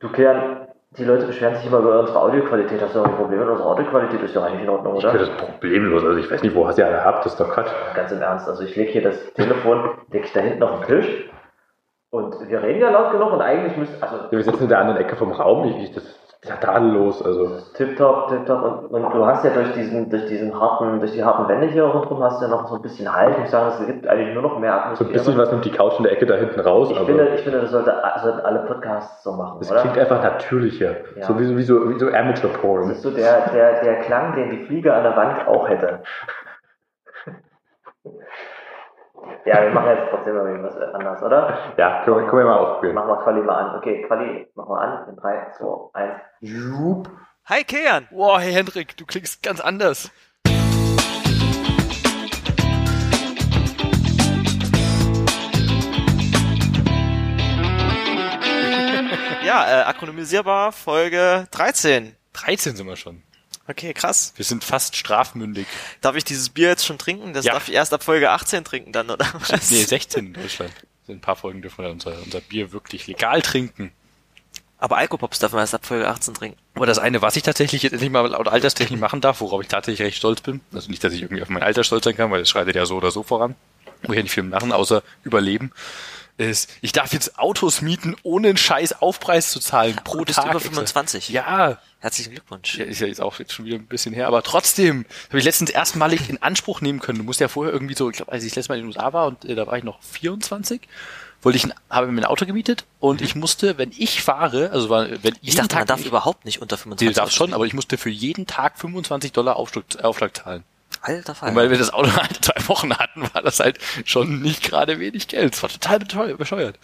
Du, Kian, die Leute beschweren sich immer über unsere Audioqualität. Hast du noch ein Problem mit unserer Audioqualität? Ist doch eigentlich in Ordnung, Ich oder? finde das problemlos. Also ich weiß nicht, wo hast ihr alle habt, das ist doch Quatsch. Ganz im Ernst. Also ich lege hier das Telefon, lege ich da hinten auf den Tisch. Und wir reden ja laut genug und eigentlich müsste, also Wir sitzen in der anderen Ecke vom Raum. Ich, ich, das ja tadellos. Also tipptopp, tipptopp. Und, und du hast ja durch diesen, durch diesen harten, durch die harten Wände hier rundherum hast du ja noch so ein bisschen Halt. Ich muss sagen, es gibt eigentlich nur noch mehr so Atmosphäre. ein bisschen was nimmt die Couch in der Ecke da hinten raus. ich, finde, ich finde, das sollte, sollten alle Podcasts so machen, es oder? klingt einfach natürlicher. Ja. So wie, so- wie so, wie so Amateur Das ist so der, der, der Klang, den die Fliege an der Wand auch hätte. Ja, wir machen jetzt trotzdem mal irgendwas anderes, oder? Ja, können wir, können wir mal ausprobieren. Machen wir Quali mal an. Okay, Quali, machen wir an. In 3, 2, 1. Hi Kian! Wow, hey Hendrik, du klingst ganz anders. Ja, äh, akronymisierbar Folge 13. 13 sind wir schon. Okay, krass. Wir sind fast strafmündig. Darf ich dieses Bier jetzt schon trinken? Das Ja. darf ich erst ab Folge 18 trinken dann, oder was? Nee, 16 in Deutschland. In ein paar Folgen dürfen wir unser, unser Bier wirklich legal trinken. Aber Alkopops darf man erst ab Folge 18 trinken. Aber das eine, was ich tatsächlich jetzt endlich mal laut Alterstechnik machen darf, worauf ich tatsächlich recht stolz bin, also nicht, dass ich irgendwie auf mein Alter stolz sein kann, weil es schreitet ja so oder so voran, wo ich ja nicht viel machen, außer überleben, ist, ich darf jetzt Autos mieten, ohne einen scheiß Aufpreis zu zahlen pro du bist Tag. über extra. 25. Ja, Herzlichen Glückwunsch. Ja, ist ja jetzt auch jetzt schon wieder ein bisschen her, aber trotzdem habe ich letztens erstmalig in Anspruch nehmen können. Du musst ja vorher irgendwie so, ich glaube, als ich das letzte Mal in den USA war und äh, da war ich noch 24, wollte ich ein, habe mir ein Auto gemietet und ich musste, wenn ich fahre, also wenn Ich dachte, man darf ich, überhaupt nicht unter Nee, 25 du darfst schon, aber ich musste für jeden Tag 25 Dollar Aufschlag, Aufschlag zahlen. Alter Fall. Und weil wir das Auto halt zwei Wochen hatten, war das halt schon nicht gerade wenig Geld. Es war total bescheuert.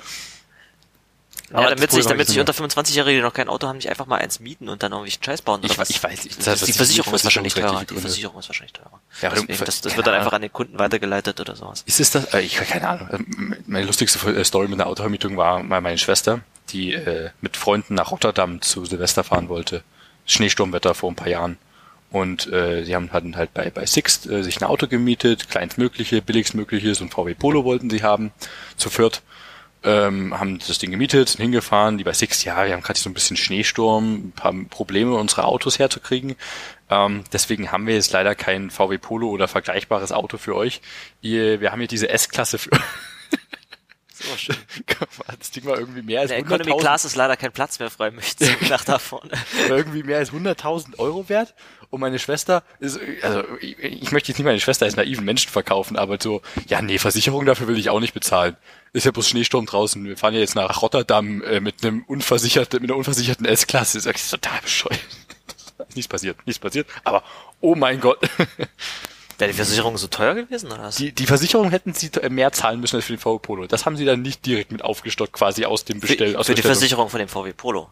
ja, Aber damit das sich, damit sich unter 25-Jährige, die noch kein Auto haben, nicht einfach mal eins mieten und dann irgendwie einen Scheiß bauen. oder Ich, was? ich weiß nicht. die Versicherung ist wahrscheinlich teurer. Die. Versicherung ist wahrscheinlich teurer. Ja, Deswegen, du- das, das keine wird dann einfach an den Kunden weitergeleitet oder sowas. Ist es das? Äh, Ich keine Ahnung. Ähm, Meine lustigste äh, Story mit einer Autovermietung war mal meine Schwester, die äh, mit Freunden nach Rotterdam zu Silvester fahren wollte. Schneesturmwetter vor ein paar Jahren. Und äh, sie haben hatten halt bei, bei Sixt äh, sich ein Auto gemietet, kleinstmögliche, billigstmögliche, so ein VW Polo wollten sie haben, zu viert. Ähm, haben das Ding gemietet, sind hingefahren, die bei Sixt, ja, wir haben gerade so ein bisschen Schneesturm, ein paar Probleme, unsere Autos herzukriegen. Ähm, deswegen haben wir jetzt leider kein VW Polo oder vergleichbares Auto für euch. Ihr, wir haben hier diese S-Klasse für schön. das Ding war irgendwie mehr als der 100.000 Economy Class ist leider kein Platz mehr frei, möchte ich nach da vorne. war irgendwie mehr als 100.000 Euro wert. Und meine Schwester ist, also ich, ich möchte jetzt nicht meine Schwester als naiven Menschen verkaufen, aber so, ja nee, Versicherung dafür will ich auch nicht bezahlen. Ist ja bloß Schneesturm draußen. Wir fahren ja jetzt nach Rotterdam äh, mit einem unversicherten, mit einer unversicherten S-Klasse. Das ist total bescheuert. Nichts passiert, nichts passiert. Aber oh mein Gott. Wäre die Versicherung so teuer gewesen, oder was? Die, die Versicherung hätten sie äh, mehr zahlen müssen als für den VW Polo. Das haben sie dann nicht direkt mit aufgestockt, quasi aus dem Bestell. für, aus für die. Versicherung von dem VW Polo.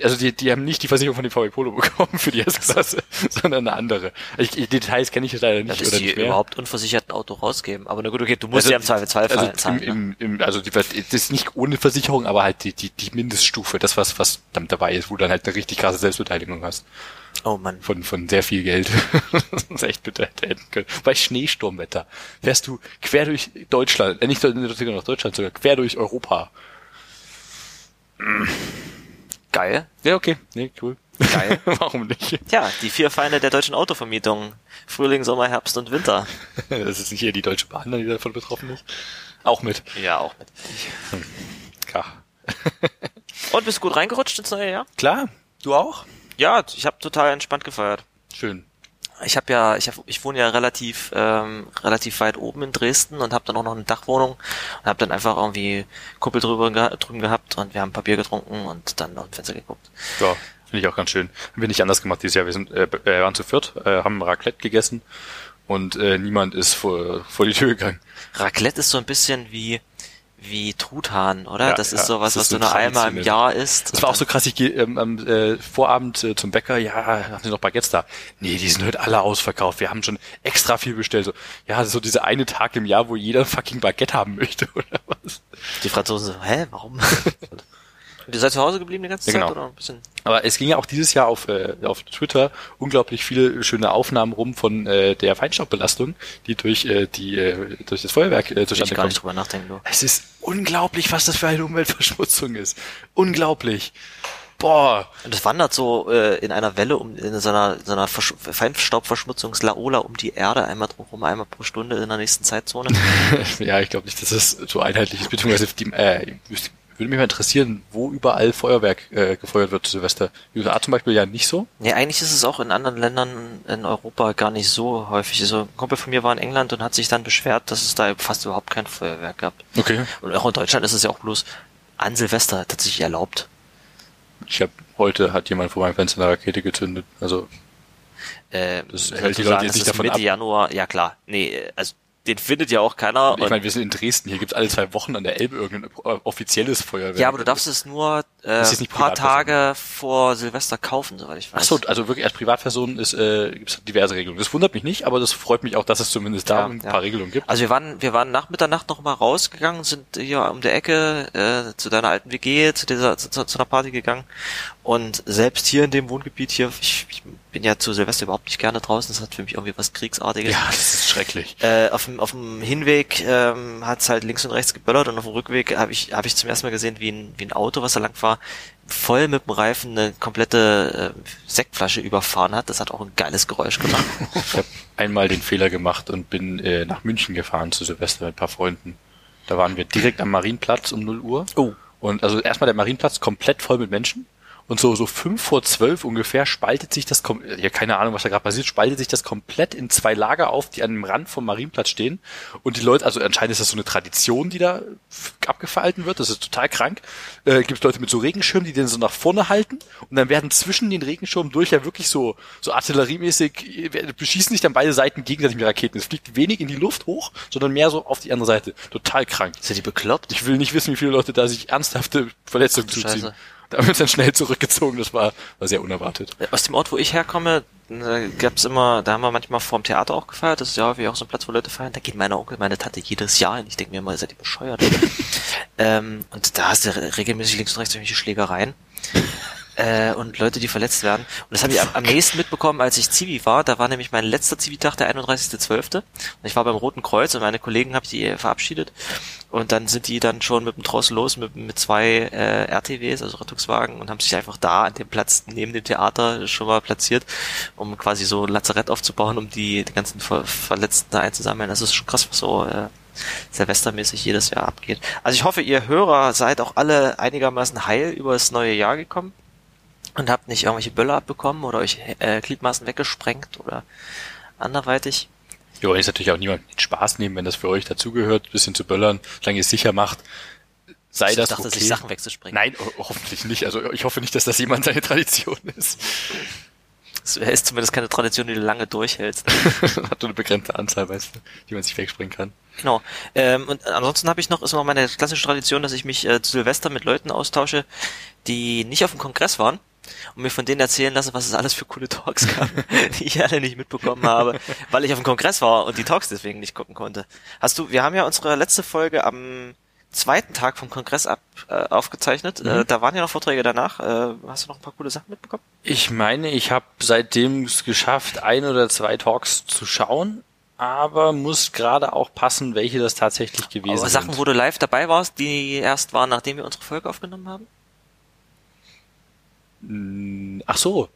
Also die, die haben nicht die Versicherung von dem VW Polo bekommen für die S-Klasse, sondern eine andere. Ich, die Details kenne ich jetzt leider Ja, nicht dass oder die nicht mehr. überhaupt unversichert ein Auto rausgeben. Aber na gut, okay, du musst Also ja im Zweifelsfall also zahlen. im, ne? im, im, also die, das ist nicht ohne Versicherung, aber halt die, die, die Mindeststufe, das was, was damit dabei ist, wo du dann halt eine richtig krasse Selbstbeteiligung hast. Oh Mann. Von, von sehr viel Geld. das ist echt bitter hätte enden können. Bei Schneesturmwetter fährst du quer durch Deutschland, äh, nicht sogar nach Deutschland, sogar quer durch Europa. Geil. Ja, okay. Nee, cool. Geil. Warum nicht? Tja, die vier Feinde der deutschen Autovermietung. Frühling, Sommer, Herbst und Winter. Das ist nicht hier die Deutsche Bahn, die davon betroffen ist. Auch mit. Ja, auch mit. Ja. Und bist du gut reingerutscht ins neue Jahr? Klar. Du auch? Ja, ich habe total entspannt gefeiert. Schön. Ich habe ja, ich, hab, ich wohne ja relativ ähm, relativ weit oben in Dresden und habe dann auch noch eine Dachwohnung und habe dann einfach irgendwie Kuppel drüber drüben gehabt und wir haben Bier getrunken und dann noch im Fenster geguckt. Ja, finde ich auch ganz schön. Haben wir nicht anders gemacht dieses Jahr. Wir sind, äh, äh, waren zu viert, äh, haben Raclette gegessen und äh, niemand ist vor, vor die Tür gegangen. Raclette ist so ein bisschen wie wie Truthahn, oder? Ja, das ist ja, sowas, das was ist du so nur einmal im. Jahr isst. Das war auch so krass, ich gehe ähm, am äh, Vorabend äh, zum Bäcker, ja, haben Sie noch Baguettes da? Nee, die sind heute alle ausverkauft. Wir haben schon extra viel bestellt. So, ja, das ist so dieser eine Tag im Jahr, wo jeder fucking Baguette haben möchte, oder was? Die Franzosen so, hä, warum? Und ihr seid zu Hause geblieben die ganze Ja, Zeit genau. oder ein bisschen? Aber es ging ja auch dieses Jahr auf, äh, auf Twitter unglaublich viele schöne Aufnahmen rum von äh, der Feinstaubbelastung, die durch äh, die äh, durch das Feuerwerk äh, Will ich zustande gar nicht kommt. drüber nachdenken, du. Es ist unglaublich, was das für eine Umweltverschmutzung ist. Unglaublich. Boah, Und es wandert so äh, in einer Welle um in so einer, so einer Versch Feinstaubverschmutzungslaola um die Erde einmal drumherum, einmal pro Stunde in der nächsten Zeitzone. ja, ich glaube nicht, dass das so einheitlich ist, beziehungsweise die, äh, würde mich mal interessieren, wo überall Feuerwerk äh, gefeuert wird zu Silvester. USA zum Beispiel ja nicht so. Nee, eigentlich ist es auch in anderen Ländern in Europa gar nicht so häufig. Also ein Kumpel von mir war in England und hat sich dann beschwert, dass es da fast überhaupt kein Feuerwerk gab. Okay. Und auch in Deutschland ist es ja auch bloß an Silvester tatsächlich erlaubt. Ich habe heute hat jemand vor meinem Fenster eine Rakete gezündet. Also Äh, Das hält die Leute jetzt nicht davon Mitte ab. Januar, ja klar. Nee, äh, also den findet ja auch keiner. ich meine, wir sind in Dresden, hier gibt's alle zwei Wochen an der Elbe irgendein offizielles Feuerwerk. ja, aber du darfst es nur äh, ein ist nicht paar. Tage vor Silvester kaufen, soweit ich weiß. Ach so, also wirklich als Privatperson ist äh, gibt's diverse Regelungen. Das wundert mich nicht, aber das freut mich auch, dass es zumindest da Ja, ein ja. paar Regelungen gibt. Also wir waren, wir waren nach Mitternacht noch mal rausgegangen, sind hier um der Ecke äh, zu deiner alten WG, zu dieser zu, zu, zu einer Party gegangen. Und selbst hier in dem Wohngebiet hier, ich, ich bin ja zu Silvester überhaupt nicht gerne draußen, das hat für mich irgendwie was Kriegsartiges. ja, das ist schrecklich. Äh, auf, dem, auf dem Hinweg ähm, hat es halt links und rechts geböllert und auf dem Rückweg habe ich, hab ich zum ersten Mal gesehen, wie ein, wie ein Auto, was da lang war, voll mit dem Reifen eine komplette äh, Sektflasche überfahren hat. Das hat auch ein geiles Geräusch gemacht. Ich habe einmal den Fehler gemacht und bin äh, nach München gefahren zu Silvester mit ein paar Freunden. Da waren wir direkt am Marienplatz um 0 Uhr. Oh. Und also erstmal der Marienplatz komplett voll mit Menschen. Und so, so fünf vor zwölf ungefähr spaltet sich das, ja, keine Ahnung, was da gerade passiert, spaltet sich das komplett in zwei Lager auf, die an dem Rand vom Marienplatz stehen. Und die Leute, also anscheinend ist das so eine Tradition, die da abgefalten wird. Das ist total krank. Äh, Gibt Leute mit so Regenschirmen, die den so nach vorne halten. Und dann werden zwischen den Regenschirmen durch ja wirklich so, so artilleriemäßig, äh, beschießen sich dann beide Seiten gegenseitig mit Raketen. Es fliegt wenig in die Luft hoch, sondern mehr so auf die andere Seite. Total krank. Sind die bekloppt? Ich will nicht wissen, wie viele Leute da sich ernsthafte Verletzungen zuziehen. Scheiße. Da haben wir uns dann schnell zurückgezogen. Das war, war sehr unerwartet. Aus dem Ort, wo ich herkomme, da gab's immer, da haben wir manchmal vorm Theater auch gefeiert. Das ist ja häufig auch so ein Platz, wo Leute feiern. Da geht meine Onkel, meine Tante jedes Jahr hin. Ich denke mir immer, seid ihr bescheuert? ähm, und da hast du re- regelmäßig links und rechts irgendwelche Schlägereien. Äh, und Leute, die verletzt werden. Und das habe ich am, am nächsten mitbekommen, als ich Zivi war. Da war nämlich mein letzter Zivi-Tag, der 31.12. Und ich war beim Roten Kreuz und meine Kollegen habe ich die verabschiedet. Und dann sind die dann schon mit dem Tross los, mit, mit zwei äh, RTWs, also Rettungswagen, und haben sich einfach da an dem Platz neben dem Theater schon mal platziert, um quasi so ein Lazarett aufzubauen, um die, die ganzen Ver Verletzten da einzusammeln. Das ist schon krass, was so äh, silvestermäßig jedes Jahr abgeht. Also ich hoffe, ihr Hörer seid auch alle einigermaßen heil über das neue Jahr gekommen und habt nicht irgendwelche Böller abbekommen oder euch äh, Gliedmaßen weggesprengt oder anderweitig. Wollen jetzt natürlich auch niemand mit Spaß nehmen, wenn das für euch dazugehört, bisschen zu böllern, solange ihr es sicher macht. Sei ich das dachte, okay. sich Sachen wegzusprengen. Nein, ho- hoffentlich nicht. Also ich hoffe nicht, dass das jemand seine Tradition ist. Es ist zumindest keine Tradition, die du lange durchhältst. Hat nur eine begrenzte Anzahl, weißt du, die man sich wegspringen kann. Genau. Ähm, und ansonsten habe ich noch, ist noch meine klassische Tradition, dass ich mich äh, zu Silvester mit Leuten austausche, die nicht auf dem Kongress waren und mir von denen erzählen lasse, was es alles für coole Talks gab, die ich alle nicht mitbekommen habe, weil ich auf dem Kongress war und die Talks deswegen nicht gucken konnte. Hast du, wir haben ja unsere letzte Folge am zweiten Tag vom Kongress ab, äh, aufgezeichnet. Äh, da waren ja noch Vorträge danach. Äh, hast du noch ein paar coole Sachen mitbekommen? Ich meine, ich habe seitdem es geschafft, ein oder zwei Talks zu schauen, aber muss gerade auch passen, welche das tatsächlich gewesen Aber Sachen, sind. wo du live dabei warst, die erst waren, nachdem wir unsere Folge aufgenommen haben? Mm, Ach so.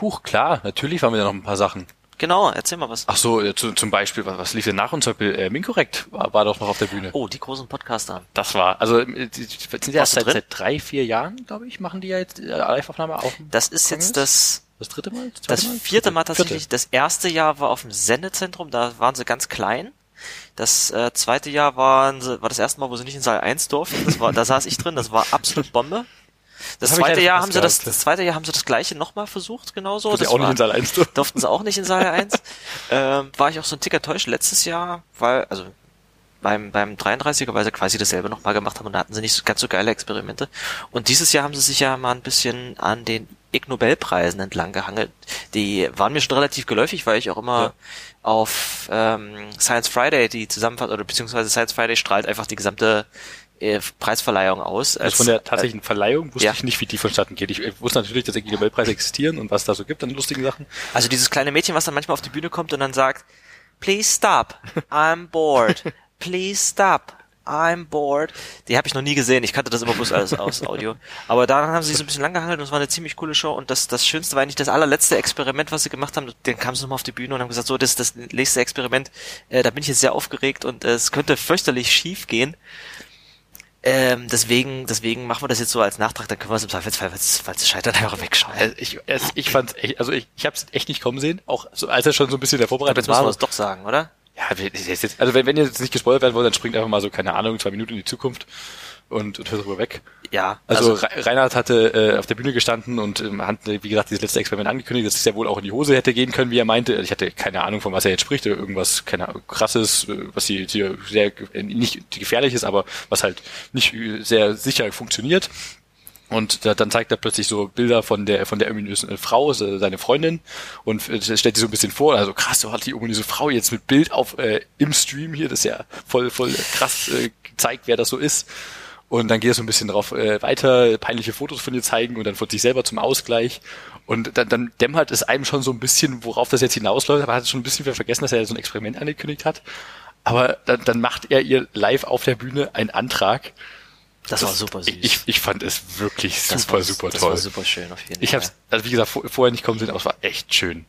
Huch, klar, natürlich waren wir da noch ein paar Sachen. Genau, erzähl mal was. Ach so, zu, zum Beispiel, was, was lief denn nach uns? Zum Beispiel, äh, Minkorrekt war, war doch noch auf der Bühne. Oh, die großen Podcaster. Das war, also äh, die, die sind ja Warst du seit, seit drei, vier Jahren, glaube ich, machen die ja jetzt äh, Live-Aufnahme auf. Das ist Kongress? jetzt das das dritte Mal? Das zweite Mal? vierte Mal tatsächlich. Vierte. Das erste Jahr war auf dem Sendezentrum, da waren sie ganz klein. Das äh, zweite Jahr waren sie, war das erste Mal, wo sie nicht in Saal 1 durften. Das war, da saß ich drin, das war absolut Bombe. Das, Das zweite Jahr haben sie das, das zweite Jahr haben sie das gleiche nochmal versucht, genauso. Das auch nicht war- in Saal 1 durften. sie auch nicht in Saal 1. ähm, war ich auch so ein Tick enttäuscht letztes Jahr, weil, also beim, beim 33er, weil sie quasi dasselbe nochmal gemacht haben und da hatten sie nicht so, ganz so geile Experimente. Und dieses Jahr haben sie sich ja mal ein bisschen an den Ig Nobelpreisen entlang gehangelt. Die waren mir schon relativ geläufig, weil ich auch immer Ja. auf ähm, Science Friday die Zusammenfassung, oder beziehungsweise Science Friday strahlt einfach die gesamte Preisverleihung aus. Also von der tatsächlichen Verleihung wusste ja. ich nicht, wie die vonstatten geht. Ich äh, wusste natürlich, dass die Nobelpreise existieren und was da so gibt an lustigen Sachen. Also dieses kleine Mädchen, was dann manchmal auf die Bühne kommt und dann sagt, please stop, I'm bored, please stop, I'm bored. Die habe ich noch nie gesehen. Ich kannte das immer bloß alles aus Audio. Aber daran haben sie sich so ein bisschen lang gehalten und es war eine ziemlich coole Show. Und das, das Schönste war eigentlich das allerletzte Experiment, was sie gemacht haben. Dann kamen sie nochmal auf die Bühne und haben gesagt, so, das ist das nächste Experiment. Äh, da bin ich jetzt sehr aufgeregt und äh, es könnte fürchterlich schief gehen. Ähm, deswegen, deswegen machen wir das jetzt so als Nachtrag, dann können wir es im Zweifelsfall, falls falls es scheitert, einfach wegschauen. Also ich, es, ich fand's echt, also ich, ich hab's echt nicht kommen sehen, auch so, als er schon so ein bisschen der Vorbereitung jetzt müssen wir war. es doch sagen, oder? Ja, also wenn, wenn ihr jetzt nicht gespoilert werden wollt, dann springt einfach mal so, keine Ahnung, zwei Minuten in die Zukunft und, und hört darüber weg. Ja. Also, Re- Reinhard hatte äh, auf der Bühne gestanden und ähm, hat, wie gesagt, dieses letzte Experiment angekündigt, dass es ja wohl auch in die Hose hätte gehen können, wie er meinte. Ich hatte keine Ahnung, von was er jetzt spricht, oder irgendwas, keine Ahnung, krasses, äh, was hier, hier sehr, äh, nicht gefährlich ist, aber was halt nicht äh, sehr sicher funktioniert. Und da, dann zeigt er plötzlich so Bilder von der von der ominösen äh, Frau, äh, seine Freundin, und äh, stellt die so ein bisschen vor. Also krass, so hat die ominöse Frau jetzt mit Bild auf äh, im Stream hier, das ist ja voll voll krass äh, zeigt, wer das so ist. Und dann geht er so ein bisschen drauf äh, weiter, peinliche Fotos von ihr zeigen und dann von sich selber zum Ausgleich. Und dann, dann dämmert es einem schon so ein bisschen, worauf das jetzt hinausläuft, aber er hat schon ein bisschen vergessen, dass er so ein Experiment angekündigt hat. Aber dann, dann macht er ihr live auf der Bühne einen Antrag. das, war super süß. Ich, ich fand es wirklich das super, super das toll. war super schön auf jeden Ich Fall. hab's, also wie gesagt, vor, vorher nicht kommen sehen, aber es war echt schön.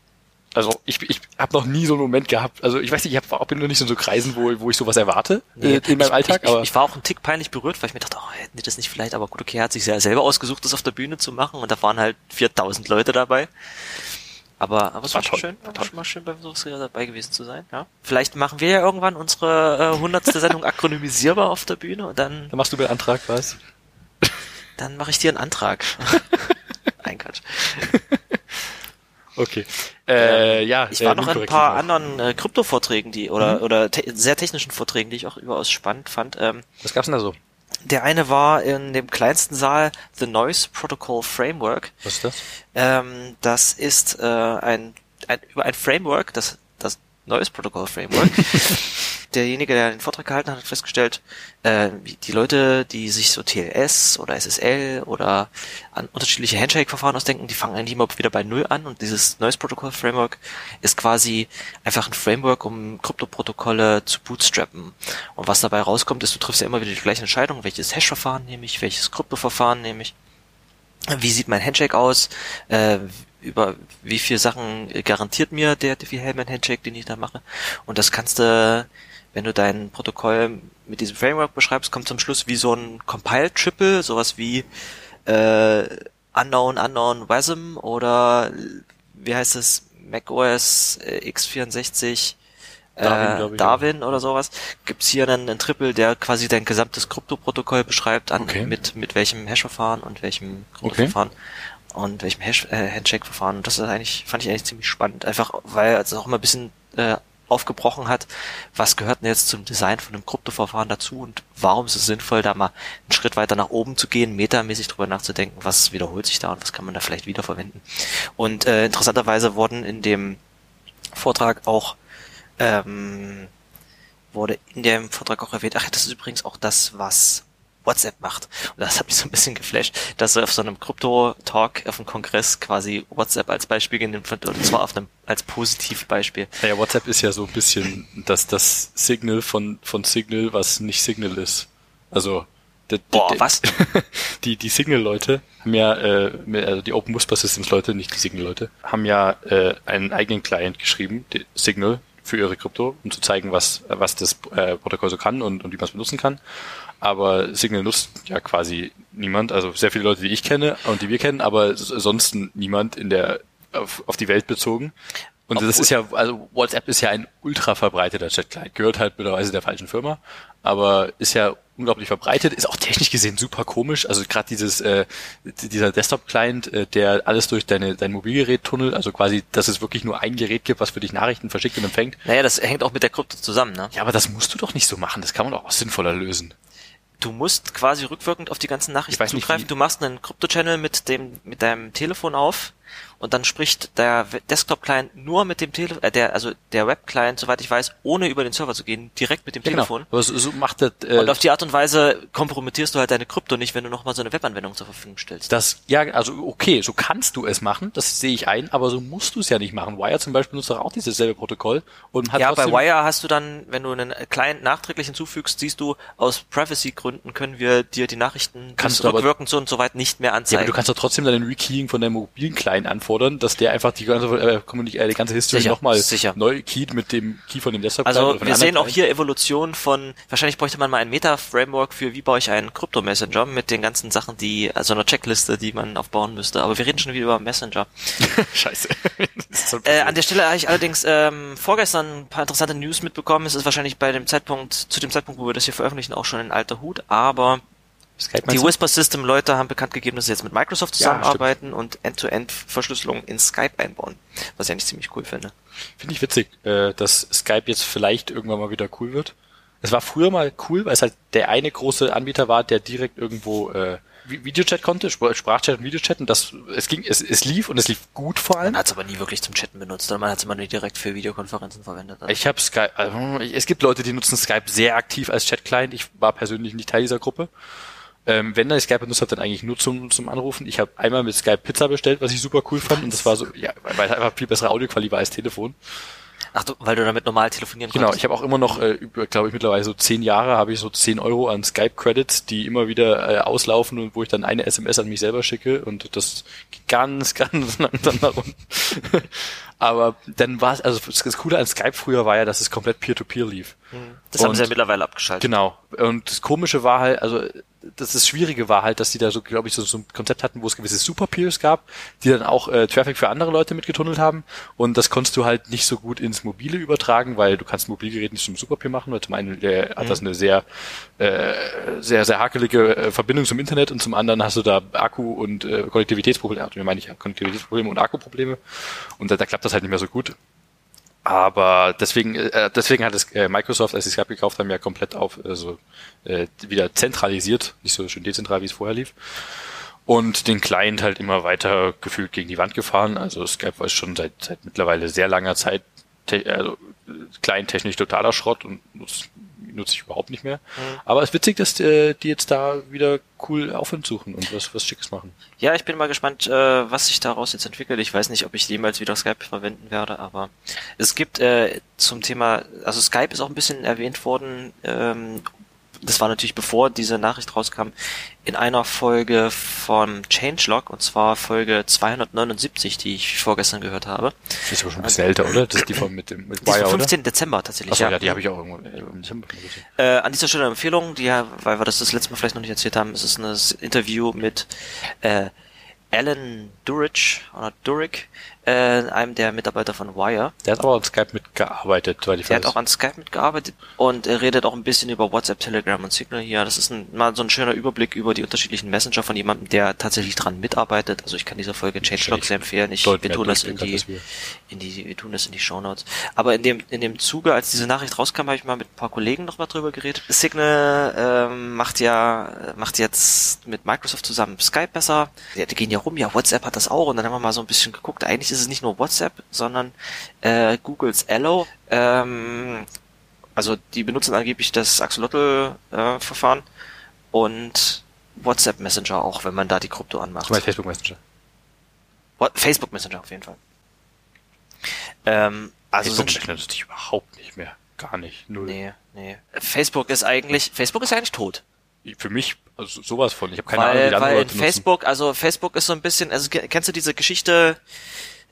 Also ich, ich habe noch nie so einen Moment gehabt. Also ich weiß nicht, ich hab, bin noch nicht in so Kreisen, wo, wo ich sowas erwarte Nee, äh, in meinem ich, Alltag. ich, aber ich, war auch ein Tick peinlich berührt, weil ich mir dachte, oh, hätten die das nicht vielleicht, aber gut, okay, er hat sich ja selber ausgesucht, das auf der Bühne zu machen und da waren halt 4000 Leute dabei. Aber, aber es war, War schon schön, war schon mal schön, bei sowas wieder dabei gewesen zu sein, ja. Vielleicht machen wir ja irgendwann unsere äh, hundertste Sendung akronymisierbar auf der Bühne und dann, dann machst du mir einen Antrag, was? dann mache ich dir einen Antrag. Ein Quatsch. Okay. Äh, ja, Ich war noch in ein paar genau. anderen äh, Krypto-Vorträgen, die, oder, Mhm. oder te sehr technischen Vorträgen, die ich auch überaus spannend fand. Ähm, Was gab's denn da so? Der eine war in dem kleinsten Saal The Noise Protocol Framework. Was ist das? Ähm, das ist äh, ein, ein über ein Framework, das das Noise Protocol Framework. Derjenige, der den Vortrag gehalten hat, hat festgestellt, äh, die Leute, die sich so TLS oder SSL oder an unterschiedliche Handshake-Verfahren ausdenken, die fangen eigentlich immer wieder bei Null an und dieses Noise Protocol Framework ist quasi einfach ein Framework, um Kryptoprotokolle zu bootstrappen. Und was dabei rauskommt, ist, du triffst ja immer wieder die gleiche Entscheidung, welches Hash-Verfahren nehme ich, welches Kryptoverfahren nehme ich wie sieht mein Handshake aus, äh, über wie viel Sachen garantiert mir der Diffie-Hellman Handshake, den ich da mache. Und das kannst du, wenn du dein Protokoll mit diesem Framework beschreibst, kommt zum Schluss wie so ein Compile-Triple, sowas wie äh, Unknown, Unknown WASM oder wie heißt es, macOS äh, x64 Darwin, äh, glaub ich, Darwin oder sowas, gibt's hier einen, einen Triple, der quasi dein gesamtes Kryptoprotokoll beschreibt, an, Okay. mit, mit welchem Hash-Verfahren und welchem Kryptoverfahren und welchem Hash, äh, Handshake-Verfahren. Und das ist eigentlich, fand ich eigentlich ziemlich spannend. Einfach, weil es auch mal ein bisschen äh, aufgebrochen hat, was gehört denn jetzt zum Design von einem Kryptoverfahren dazu und warum ist es sinnvoll, da mal einen Schritt weiter nach oben zu gehen, metamäßig drüber nachzudenken, was wiederholt sich da und was kann man da vielleicht wiederverwenden. Und äh, interessanterweise wurden in dem Vortrag auch ähm, wurde in dem Vortrag auch erwähnt, ach, das ist übrigens auch das, was WhatsApp macht. Und das hat mich so ein bisschen geflasht, dass er auf so einem Krypto-Talk auf dem Kongress quasi WhatsApp als Beispiel genannt wird, und zwar auf einem, als Positivbeispiel. Naja, WhatsApp ist ja so ein bisschen das, das Signal von, von Signal, was nicht Signal ist. Also, der, Boah, was? Die, die Signal-Leute haben ja, äh, also die Open Whisper Systems-Leute, nicht die Signal-Leute, haben ja äh, einen eigenen Client geschrieben, die Signal, für ihre Krypto, um zu zeigen, was, was das äh, Protokoll so kann und, und wie man es benutzen kann. Aber Signal nutzt ja quasi niemand, also sehr viele Leute, die ich kenne und die wir kennen, aber sonst niemand in der auf, auf die Welt bezogen. Und das Obwohl- ist ja, also WhatsApp ist ja ein ultra verbreiteter Chat-Client, gehört halt mittlerweile der falschen Firma, aber ist ja unglaublich verbreitet, ist auch technisch gesehen super komisch. Also gerade dieses äh, dieser Desktop-Client, äh, der alles durch deine dein Mobilgerät tunnelt, also quasi, dass es wirklich nur ein Gerät gibt, was für dich Nachrichten verschickt und empfängt. Naja, das hängt auch mit der Krypto zusammen, ne? Ja, aber das musst du doch nicht so machen. Das kann man doch auch sinnvoller lösen. Du musst quasi rückwirkend auf die ganzen Nachrichten nicht, zugreifen. wie- Du machst einen Krypto-Channel mit dem, mit deinem Telefon auf, und dann spricht der Desktop-Client nur mit dem Telefon, äh, der, also der Web-Client, soweit ich weiß, ohne über den Server zu gehen, direkt mit dem Ja, genau. Telefon. Aber so, so macht das, äh, Und auf die Art und Weise kompromittierst du halt deine Krypto nicht, wenn du nochmal so eine Webanwendung zur Verfügung stellst. das, ja, also okay, so kannst du es machen, das sehe ich ein, aber so musst du es ja nicht machen. Wire zum Beispiel nutzt doch auch dieses selbe Protokoll und hat ja, bei Wire hast du dann, wenn du einen Client nachträglich hinzufügst, siehst du, aus Privacy-Gründen können wir dir die Nachrichten Kannst du aber- rückwirkend so und so weit nicht mehr Ja, aber anzeigen. du kannst doch trotzdem dann den Rekeying von deinem mobilen Client anfordern, dass der einfach die ganze, äh, äh, die ganze History nochmal neu keyt mit dem Key von dem Desktop Also wir sehen auch hier Evolution von, wahrscheinlich bräuchte man mal ein Meta-Framework für, wie baue ich einen Krypto-Messenger mit den ganzen Sachen, die, also einer Checkliste, die man aufbauen müsste. Aber wir reden schon wieder über Messenger. Scheiße. So Äh, an der Stelle habe ich allerdings ähm, vorgestern ein paar interessante News mitbekommen. Es ist wahrscheinlich bei dem Zeitpunkt, zu dem Zeitpunkt, wo wir das hier veröffentlichen, auch schon ein alter Hut, aber Skype die? Whisper System Leute haben bekannt gegeben, dass sie jetzt mit Microsoft Ja, zusammenarbeiten und End-to-End-Verschlüsselung in Skype einbauen. Was ich eigentlich ziemlich cool finde. Finde ich witzig, äh, dass Skype jetzt vielleicht irgendwann mal wieder cool wird. Es war früher mal cool, weil es halt der eine große Anbieter war, der direkt irgendwo äh, Vi- Videochat konnte, Spr- Sprachchat und Videochat und das es ging, es, es lief und es lief gut vor allem. Man hat es aber nie wirklich zum Chatten benutzt, sondern man hat es immer nur direkt für Videokonferenzen verwendet. Also Ich habe Skype, also, es gibt Leute, die nutzen Skype sehr aktiv als Chat-Client. Ich war persönlich nicht Teil dieser Gruppe. Ähm, wenn ich Skype benutzt habe, dann eigentlich nur zum, zum Anrufen. Ich habe einmal mit Skype Pizza bestellt, was ich super cool fand. Und das war so, ja, weil es einfach viel bessere Audioqualität war als Telefon. Ach du, weil du damit normal telefonieren Genau, konntest. ich habe auch immer noch, äh, über, glaube ich, mittlerweile so zehn Jahre habe ich so 10 Euro an Skype-Credits, die immer wieder äh, auslaufen und wo ich dann eine SMS an mich selber schicke und das geht ganz, ganz langsam nach unten. Aber dann war es, also das Coole an Skype früher war ja, dass es komplett Peer-to-Peer lief. das haben und- sie ja mittlerweile abgeschaltet. Genau. Und das Komische war halt, also das, das Schwierige war halt, dass die da so, glaube ich, so, so ein Konzept hatten, wo es gewisse Superpeers gab, die dann auch äh, Traffic für andere Leute mitgetunnelt haben. Und das konntest du halt nicht so gut ins Mobile übertragen, weil du kannst ein Mobilgerät nicht zum Superpeer machen, weil zum einen der, hat das eine sehr, äh, sehr, sehr hakelige äh, Verbindung zum Internet und zum anderen hast du da Akku und äh, Konnektivitätsprobleme, also meine ich ja, Konnektivitätsprobleme und Akkuprobleme. Und da, da klappt das halt nicht mehr so gut. Aber deswegen, äh, deswegen hat es äh, Microsoft, als sie Skype gekauft haben, ja komplett auf also, äh, wieder zentralisiert, nicht so schön dezentral, wie es vorher lief. Und den Client halt immer weiter gefühlt gegen die Wand gefahren. Also Skype war schon seit, seit mittlerweile sehr langer Zeit also, client-technisch totaler Schrott und nutze ich überhaupt nicht mehr. Aber es ist witzig, dass äh, die jetzt da wieder cool Aufwand suchen und was, was Schickes machen. Ja, ich bin mal gespannt, äh, was sich daraus jetzt entwickelt. Ich weiß nicht, ob ich jemals wieder Skype verwenden werde, aber es gibt äh, zum Thema, also Skype ist auch ein bisschen erwähnt worden, ähm, das war natürlich bevor diese Nachricht rauskam, in einer Folge von Changelog, und zwar Folge 279, die ich vorgestern gehört habe. Das ist aber schon ein bisschen älter, oder? Das ist die von mit dem mit Die ist Wire, vom oder? 15. Dezember tatsächlich. Achso, ja, die habe ich auch irgendwo äh, im Dezember. Äh, an dieser Stelle eine Empfehlung, die, ja, weil wir das das letzte Mal vielleicht noch nicht erzählt haben, es ist ein Interview mit äh, Alan Durich oder Durick, äh, einem der Mitarbeiter von Wire. Der hat aber an Skype mitgearbeitet, weil ich Der hat auch an Skype mitgearbeitet und er redet auch ein bisschen über WhatsApp, Telegram und Signal hier. Das ist ein, mal so ein schöner Überblick über die unterschiedlichen Messenger von jemandem, der tatsächlich dran mitarbeitet. Also ich kann diese Folge Changelog sehr empfehlen. Ich, wir tun das in die, in die, wir tun das in die Shownotes. Aber in dem, in dem Zuge, als diese Nachricht rauskam, habe ich mal mit ein paar Kollegen noch mal drüber geredet. Signal ähm, macht ja, macht jetzt mit Microsoft zusammen Skype besser. Ja, die gehen ja rum, ja, WhatsApp hat das auch. Und dann haben wir mal so ein bisschen geguckt. Eigentlich ist es nicht nur WhatsApp, sondern äh, Googles Allo. Ähm, also die benutzen angeblich das Axolotl-Verfahren und WhatsApp Messenger auch, wenn man da die Krypto anmacht. Meinst Facebook Messenger. What? Facebook Messenger auf jeden Fall. Ähm, also Facebook sind, Messenger nutze ich überhaupt nicht mehr. Gar nicht. Null. nee, nee. Facebook ist eigentlich, Facebook ist eigentlich tot. Für mich, also sowas von. Ich habe keine weil, Ahnung, wie anderen weil in Leute nutzen. Facebook, also Facebook ist so ein bisschen, also ke- kennst du diese Geschichte,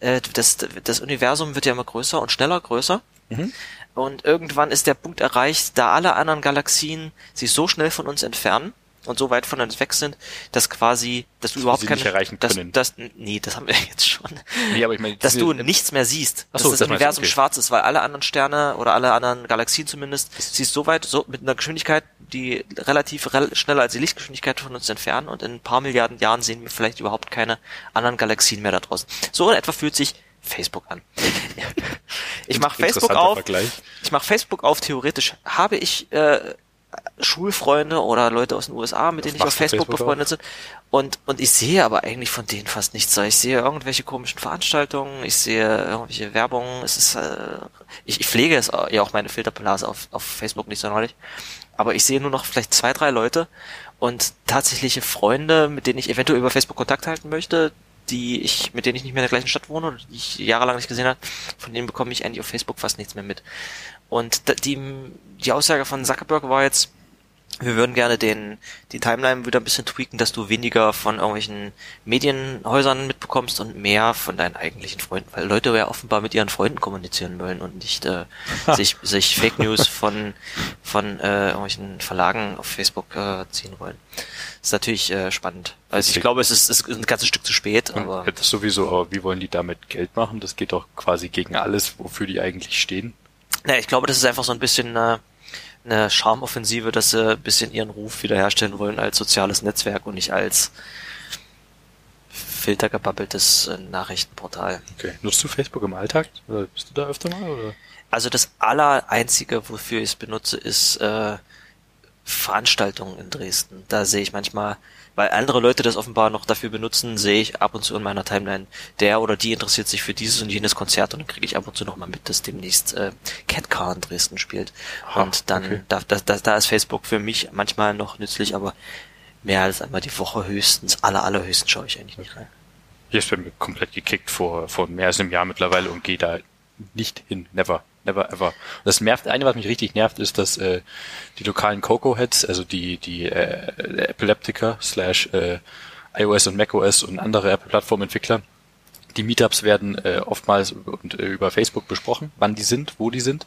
äh, das, das Universum wird ja immer größer und schneller größer. Mhm. Und irgendwann ist der Punkt erreicht, da alle anderen Galaxien sich so schnell von uns entfernen und so weit von uns weg sind, dass quasi, dass du überhaupt keine, nicht erreichen dass, können. dass, nee, das haben wir jetzt schon. Nee, aber ich meine, dass du nichts mehr siehst, Ach so, dass das, das du, Universum okay. schwarz ist, weil alle anderen Sterne oder alle anderen Galaxien zumindest siehst so weit, so mit einer Geschwindigkeit, die relativ rel schneller als die Lichtgeschwindigkeit von uns entfernen und in ein paar Milliarden Jahren sehen wir vielleicht überhaupt keine anderen Galaxien mehr da draußen. So in etwa fühlt sich Facebook an. ich mache Facebook auf, Vergleich. ich mache Facebook auf, theoretisch habe ich äh, Schulfreunde oder Leute aus den USA, mit denen ich auf Facebook Facebook befreundet sind. Und, und ich sehe aber eigentlich von denen fast nichts. Ich sehe irgendwelche komischen Veranstaltungen, ich sehe irgendwelche Werbungen. Es ist, äh, ich, ich pflege es äh, ja auch meine Filterblase auf, auf Facebook nicht so neulich. Aber ich sehe nur noch vielleicht zwei, drei Leute und tatsächliche Freunde, mit denen ich eventuell über Facebook Kontakt halten möchte, die ich, mit denen ich nicht mehr in der gleichen Stadt wohne und die ich jahrelang nicht gesehen habe, von denen bekomme ich eigentlich auf Facebook fast nichts mehr mit. Und die, die Aussage von Zuckerberg war jetzt, wir würden gerne den, die Timeline wieder ein bisschen tweaken, dass du weniger von irgendwelchen Medienhäusern mitbekommst und mehr von deinen eigentlichen Freunden, weil Leute ja offenbar mit ihren Freunden kommunizieren wollen und nicht äh, sich, sich Fake News von, von äh, irgendwelchen Verlagen auf Facebook äh, ziehen wollen. Das ist natürlich äh, spannend. Also ich glaube, es ist, es ist ein ganzes Stück zu spät, aber Ja, das sowieso, aber wie wollen die damit Geld machen? Das geht doch quasi gegen alles, wofür die eigentlich stehen. Ja, ich glaube, das ist einfach so ein bisschen äh, eine Charmoffensive, dass sie ein bisschen ihren Ruf wiederherstellen wollen als soziales Netzwerk und nicht als filtergebabbeltes äh, Nachrichtenportal. Okay. Nutzt du Facebook im Alltag? Oder bist du da öfter mal? Oder? Also das allereinzige, wofür ich es benutze, ist äh, Veranstaltungen in Dresden. Da sehe ich manchmal, weil andere Leute das offenbar noch dafür benutzen, sehe ich ab und zu in meiner Timeline, der oder die interessiert sich für dieses und jenes Konzert und dann kriege ich ab und zu noch mal mit, dass demnächst äh, Catcar in Dresden spielt. Ah, und dann, okay. da, da, da, ist Facebook für mich manchmal noch nützlich, aber mehr als einmal die Woche höchstens, aller, allerhöchstens schaue ich eigentlich nicht rein. Hier ist bei mir komplett gekickt vor, vor mehr als einem Jahr mittlerweile und gehe da nicht hin. Never. Never ever. Das nervt, eine, was mich richtig nervt, ist, dass äh, die lokalen Coco-Heads, also die, die äh, Epileptiker slash äh, iOS und macOS und andere Apple-Plattform-Entwickler, die Meetups werden äh, oftmals und, äh, über Facebook besprochen, wann die sind, wo die sind.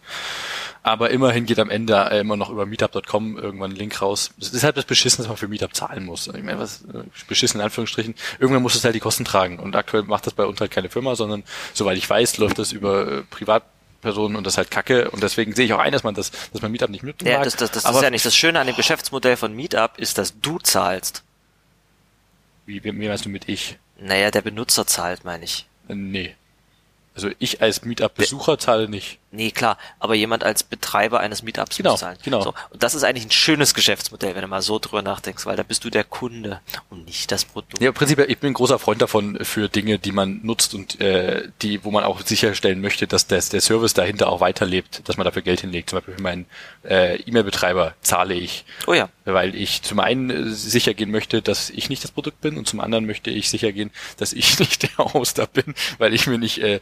Aber immerhin geht am Ende äh, immer noch über meetup.com irgendwann ein Link raus. Das ist halt das Beschissen, dass man für Meetup zahlen muss. Ich meine, was äh, beschissen in Anführungsstrichen. Irgendwann muss es halt die Kosten tragen. Und aktuell macht das bei uns halt keine Firma, sondern soweit ich weiß, läuft das über äh, Privatpersonen und das ist halt Kacke. Und deswegen sehe ich auch ein, dass man das, dass man Meetup nicht mitmacht. Ja, das, das, das Aber ist ja nicht das Schöne an dem Geschäftsmodell von Meetup, ist, dass du zahlst. Wie, wie, wie meinst du mit ich? Naja, der Benutzer zahlt, meine ich. Äh, Nee. Also ich als Meetup-Besucher zahle nicht. Nee, klar, aber jemand als Betreiber eines Meetups Genau, muss zahlen. genau. So, und das ist eigentlich ein schönes Geschäftsmodell, wenn du mal so drüber nachdenkst, weil da bist du der Kunde und nicht das Produkt. Ja, im Prinzip, ich bin ein großer Freund davon für Dinge, die man nutzt und äh, die, wo man auch sicherstellen möchte, dass das, der Service dahinter auch weiterlebt, dass man dafür Geld hinlegt. Zum Beispiel für meinen äh, E-Mail-Betreiber zahle ich, Oh ja. weil ich zum einen äh, sicher gehen möchte, dass ich nicht das Produkt bin und zum anderen möchte ich sicher gehen, dass ich nicht der Hoster bin, weil ich mir nicht, äh,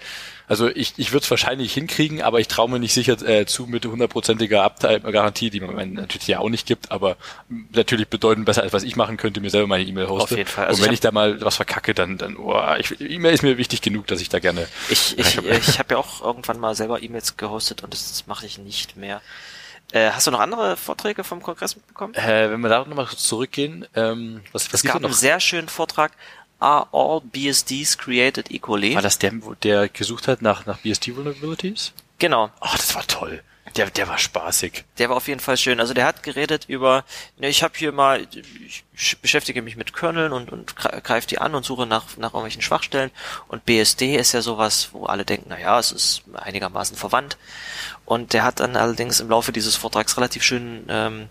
also ich, ich würde es wahrscheinlich hinkriegen, aber ich traue mir nicht sicher äh, zu mit hundertprozentiger Uptime-Garantie, die man natürlich ja auch nicht gibt, aber natürlich bedeutend besser, als was ich machen könnte, mir selber meine E-Mail hoste. Auf jeden Fall. Also und wenn ich ich, da mal was verkacke, dann, dann oh, ich, E-Mail ist mir wichtig genug, dass ich da gerne Ich, ich, ich habe ja auch irgendwann mal selber E-Mails gehostet und das, das mache ich nicht mehr. Äh, hast du noch andere Vorträge vom Kongress mitbekommen? Äh, wenn wir da nochmal kurz zurückgehen, ähm, was, was Es gab denn einen sehr schönen Vortrag, Are all BSDs created equally? War das der, der gesucht hat nach, nach BSD Vulnerabilities? Genau. Oh, das war toll. Der, der war spaßig. Der war auf jeden Fall schön. Also der hat geredet über, ne, ich habe hier mal, ich beschäftige mich mit Kerneln und, und greife die an und suche nach, nach irgendwelchen Schwachstellen. Und BSD ist ja sowas, wo alle denken, na ja, es ist einigermaßen verwandt. Und der hat dann allerdings im Laufe dieses Vortrags relativ schön ähm,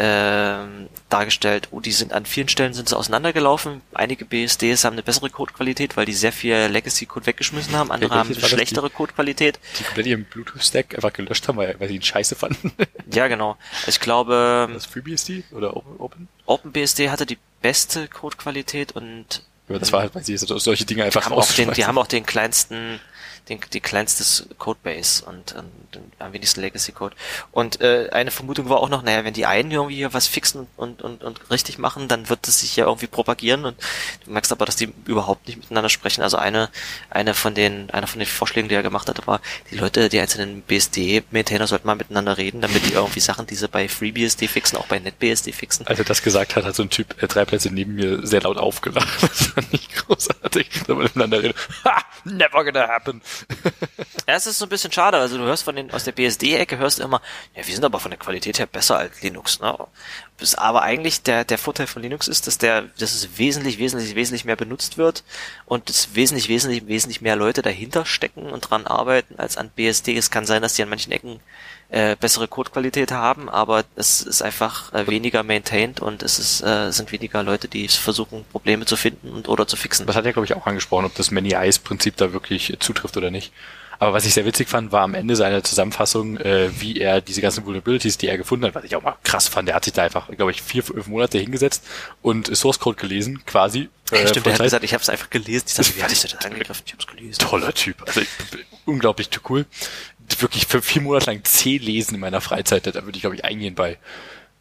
ähm, dargestellt, oh, die sind an vielen Stellen sind sie auseinandergelaufen. Einige BSDs haben eine bessere Codequalität, weil die sehr viel Legacy-Code weggeschmissen haben. Andere haben eine schlechtere Codequalität. Die komplett ihren Bluetooth-Stack einfach gelöscht haben, weil, weil sie ihn scheiße fanden. Ja, genau. Ich glaube, das FreeBSD oder Open? OpenBSD hatte die beste Codequalität und Ja, das war halt, weil sie so, solche Dinge einfach haben auch den, die haben auch den kleinsten, den, die kleinstes Codebase und, und den am wenigsten Legacy Code. Und äh, eine Vermutung war auch noch, naja, wenn die einen irgendwie hier was fixen und, und, und richtig machen, dann wird es sich ja irgendwie propagieren und du merkst aber, dass die überhaupt nicht miteinander sprechen. Also eine, eine von den, einer von den Vorschlägen, die er gemacht hatte, war, die Leute, die einzelnen BSD-Maintainer sollten mal miteinander reden, damit die irgendwie Sachen, die sie bei FreeBSD fixen, auch bei NetBSD fixen. Als er das gesagt hat, hat so ein Typ äh, drei Plätze neben mir sehr laut aufgelacht. Das fand ich großartig. Da man miteinander reden. Ha! Never gonna happen. Ja, es ist so ein bisschen schade. Also du hörst von den aus der BSD-Ecke hörst immer, ja, wir sind aber von der Qualität her besser als Linux, ne? Bis- Aber eigentlich der, der Vorteil von Linux ist, dass der, dass es wesentlich, wesentlich, wesentlich mehr benutzt wird und es wesentlich, wesentlich, wesentlich mehr Leute dahinter stecken und dran arbeiten als an BSD. Es kann sein, dass die an manchen Ecken äh, bessere Codequalität haben, aber es ist einfach äh, weniger maintained und es ist, äh, sind weniger Leute, die versuchen, Probleme zu finden und oder zu fixen. Das hat ja, glaube ich, auch angesprochen, ob das Many Eyes Prinzip da wirklich zutrifft oder nicht. Aber was ich sehr witzig fand, war am Ende seiner Zusammenfassung, äh, wie er diese ganzen Vulnerabilities, die er gefunden hat, was ich auch mal krass fand. Der hat sich da einfach, glaube ich, vier, fünf Monate hingesetzt und Source Code gelesen, quasi. Äh, Stimmt, der hat gesagt, ich habe es einfach gelesen. Ich dachte, wie hatte ich das angegriffen? Ich habe es gelesen. toller Typ. Also ich, unglaublich cool. Wirklich für vier Monate lang C lesen in meiner Freizeit, da würde ich, glaube ich, eingehen bei.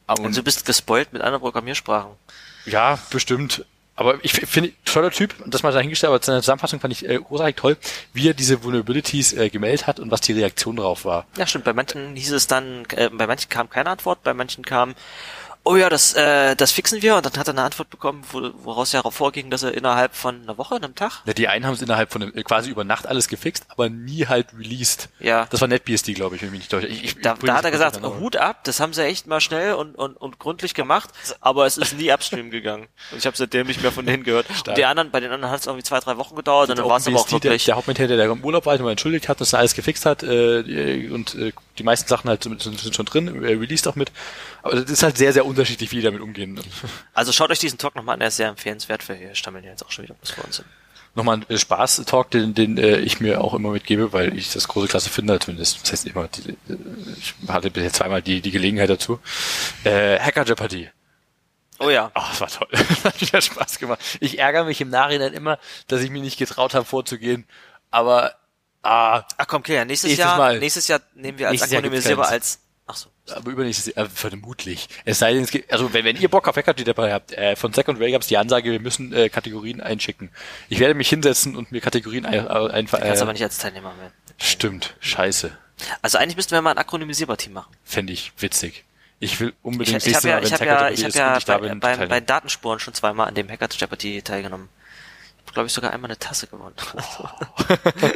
Aber Und du bist gespoilt mit anderen Programmiersprachen. Ja, bestimmt. Aber ich finde, toller Typ, das mal dahingestellt, aber seine Zusammenfassung fand ich äh, großartig toll, wie er diese Vulnerabilities äh, gemeldet hat und was die Reaktion darauf war. Ja, stimmt. Bei manchen hieß es dann, äh, bei manchen kam keine Antwort, bei manchen kam, oh ja, das, äh, das fixen wir. Und dann hat er eine Antwort bekommen, wo, woraus ja vorging, dass er innerhalb von einer Woche, einem Tag, Ja, die einen haben es innerhalb von einem, äh, quasi über Nacht alles gefixt, aber nie halt released. Ja. Das war NetBSD, glaube ich, wenn mich nicht täusche. Ich, ich, da, da hat er gesagt. Hut ab, das haben sie echt mal schnell und, und, und gründlich gemacht, aber es ist nie upstream gegangen. Und ich habe seitdem nicht mehr von denen gehört. Und die anderen, bei den anderen hat es irgendwie zwei, drei Wochen gedauert und dann war es aber auch BSD, der, wirklich. der Hauptmanager, der im Urlaub war, der mal entschuldigt hat, dass er alles gefixt hat äh, und äh, die meisten Sachen halt sind, sind schon drin, äh, released auch mit. Aber das ist halt sehr, sehr unterschiedlich, wie die damit umgehen. Also schaut euch diesen Talk nochmal an, der ist sehr empfehlenswert, weil wir stammeln ja jetzt auch schon wieder was vor uns hin. Nochmal ein äh, Spaß-Talk, den, den äh, ich mir auch immer mitgebe, weil ich das große Klasse finde, zumindest. Das heißt immer, die, äh, ich hatte bisher zweimal die, die Gelegenheit dazu. Äh, Hacker Jeopardy. Oh ja. Oh, das war toll. Das hat wieder Spaß gemacht. Ich ärgere mich im Nachhinein immer, dass ich mich nicht getraut habe, vorzugehen. Aber, ah, Ach komm, Kilian, nächstes, Nächstes Jahr, Mal. nächstes Jahr nehmen wir als Akronymisierer als, ach. Aber übernächstes äh, vermutlich. Es sei denn, es gibt, also wenn, wenn ihr Bock auf Hacker dabei habt, äh, von Second Ray gab es die Ansage, wir müssen äh, Kategorien einschicken. Ich werde mich hinsetzen und mir Kategorien ein, einfach. Kannst aber Äh, nicht als Teilnehmer mehr. stimmt, scheiße. Also eigentlich müssten wir mal ein Akronymisierer-Team machen. Fände ich witzig. Ich will unbedingt ich habe ja, ich habe Hacker ja, ich ist ja und ich da bei, bin, bei, teilnehmen. bei Datenspuren schon zweimal an dem Hacker Jeopardy teilgenommen. Ich glaube ich, sogar einmal eine Tasse gewonnen.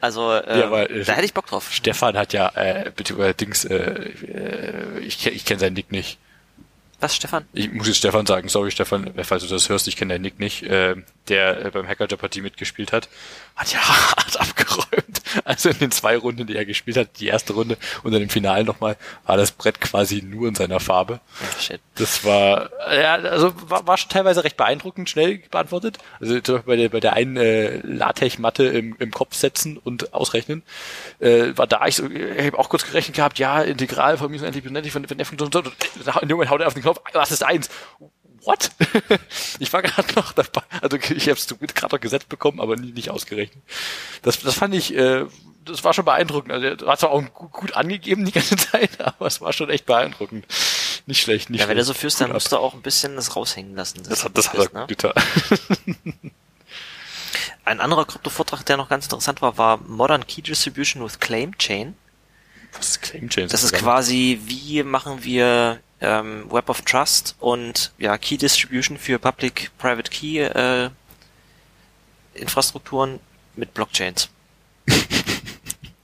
also, äh, Ja, aber, äh, da hätte ich Bock drauf. Stefan hat ja, äh, bitte allerdings, äh, äh, ich, ich kenne seinen Nick nicht. Was, Stefan? Ich muss jetzt Stefan sagen, sorry Stefan, falls du das hörst, ich kenne deinen Nick nicht, äh, der äh, beim Hacker Jeopardy mitgespielt hat, hat ja hart abgeräumt. Also in den zwei Runden, die er gespielt hat, die erste Runde und dann im Finale nochmal, war das Brett quasi nur in seiner Farbe. Ja, shit. Das war, ja, also war, war schon teilweise recht beeindruckend schnell beantwortet. Also zum Beispiel bei der, bei der einen äh, LaTeX-Matte im, im Kopf setzen und ausrechnen, äh, war da ich so, ich habe auch kurz gerechnet gehabt, ja, Integral von mir ist endlich benötigt, wenn, wenn f und so, und in dem Moment haut er auf den Knopf, was ist eins? What? ich war gerade noch dabei, also ich habe es gerade noch gesetzt bekommen, aber nie, nicht ausgerechnet. Das, das fand ich, äh, das war schon beeindruckend. Also er hat zwar auch gut, gut angegeben die ganze Zeit, aber es war schon echt beeindruckend. Nicht schlecht, nicht Ja, wenn du so führst, dann musst du auch ein bisschen das raushängen lassen. das hat, das hat er ne? getan. Ein anderer Krypto-Vortrag, der noch ganz interessant war, war Modern Key Distribution with Claim Chain. Was ist Claim Chain? Das ist quasi, wie machen wir ähm, Web of Trust und ja, Key Distribution für Public-Private Key äh, Infrastrukturen mit Blockchains.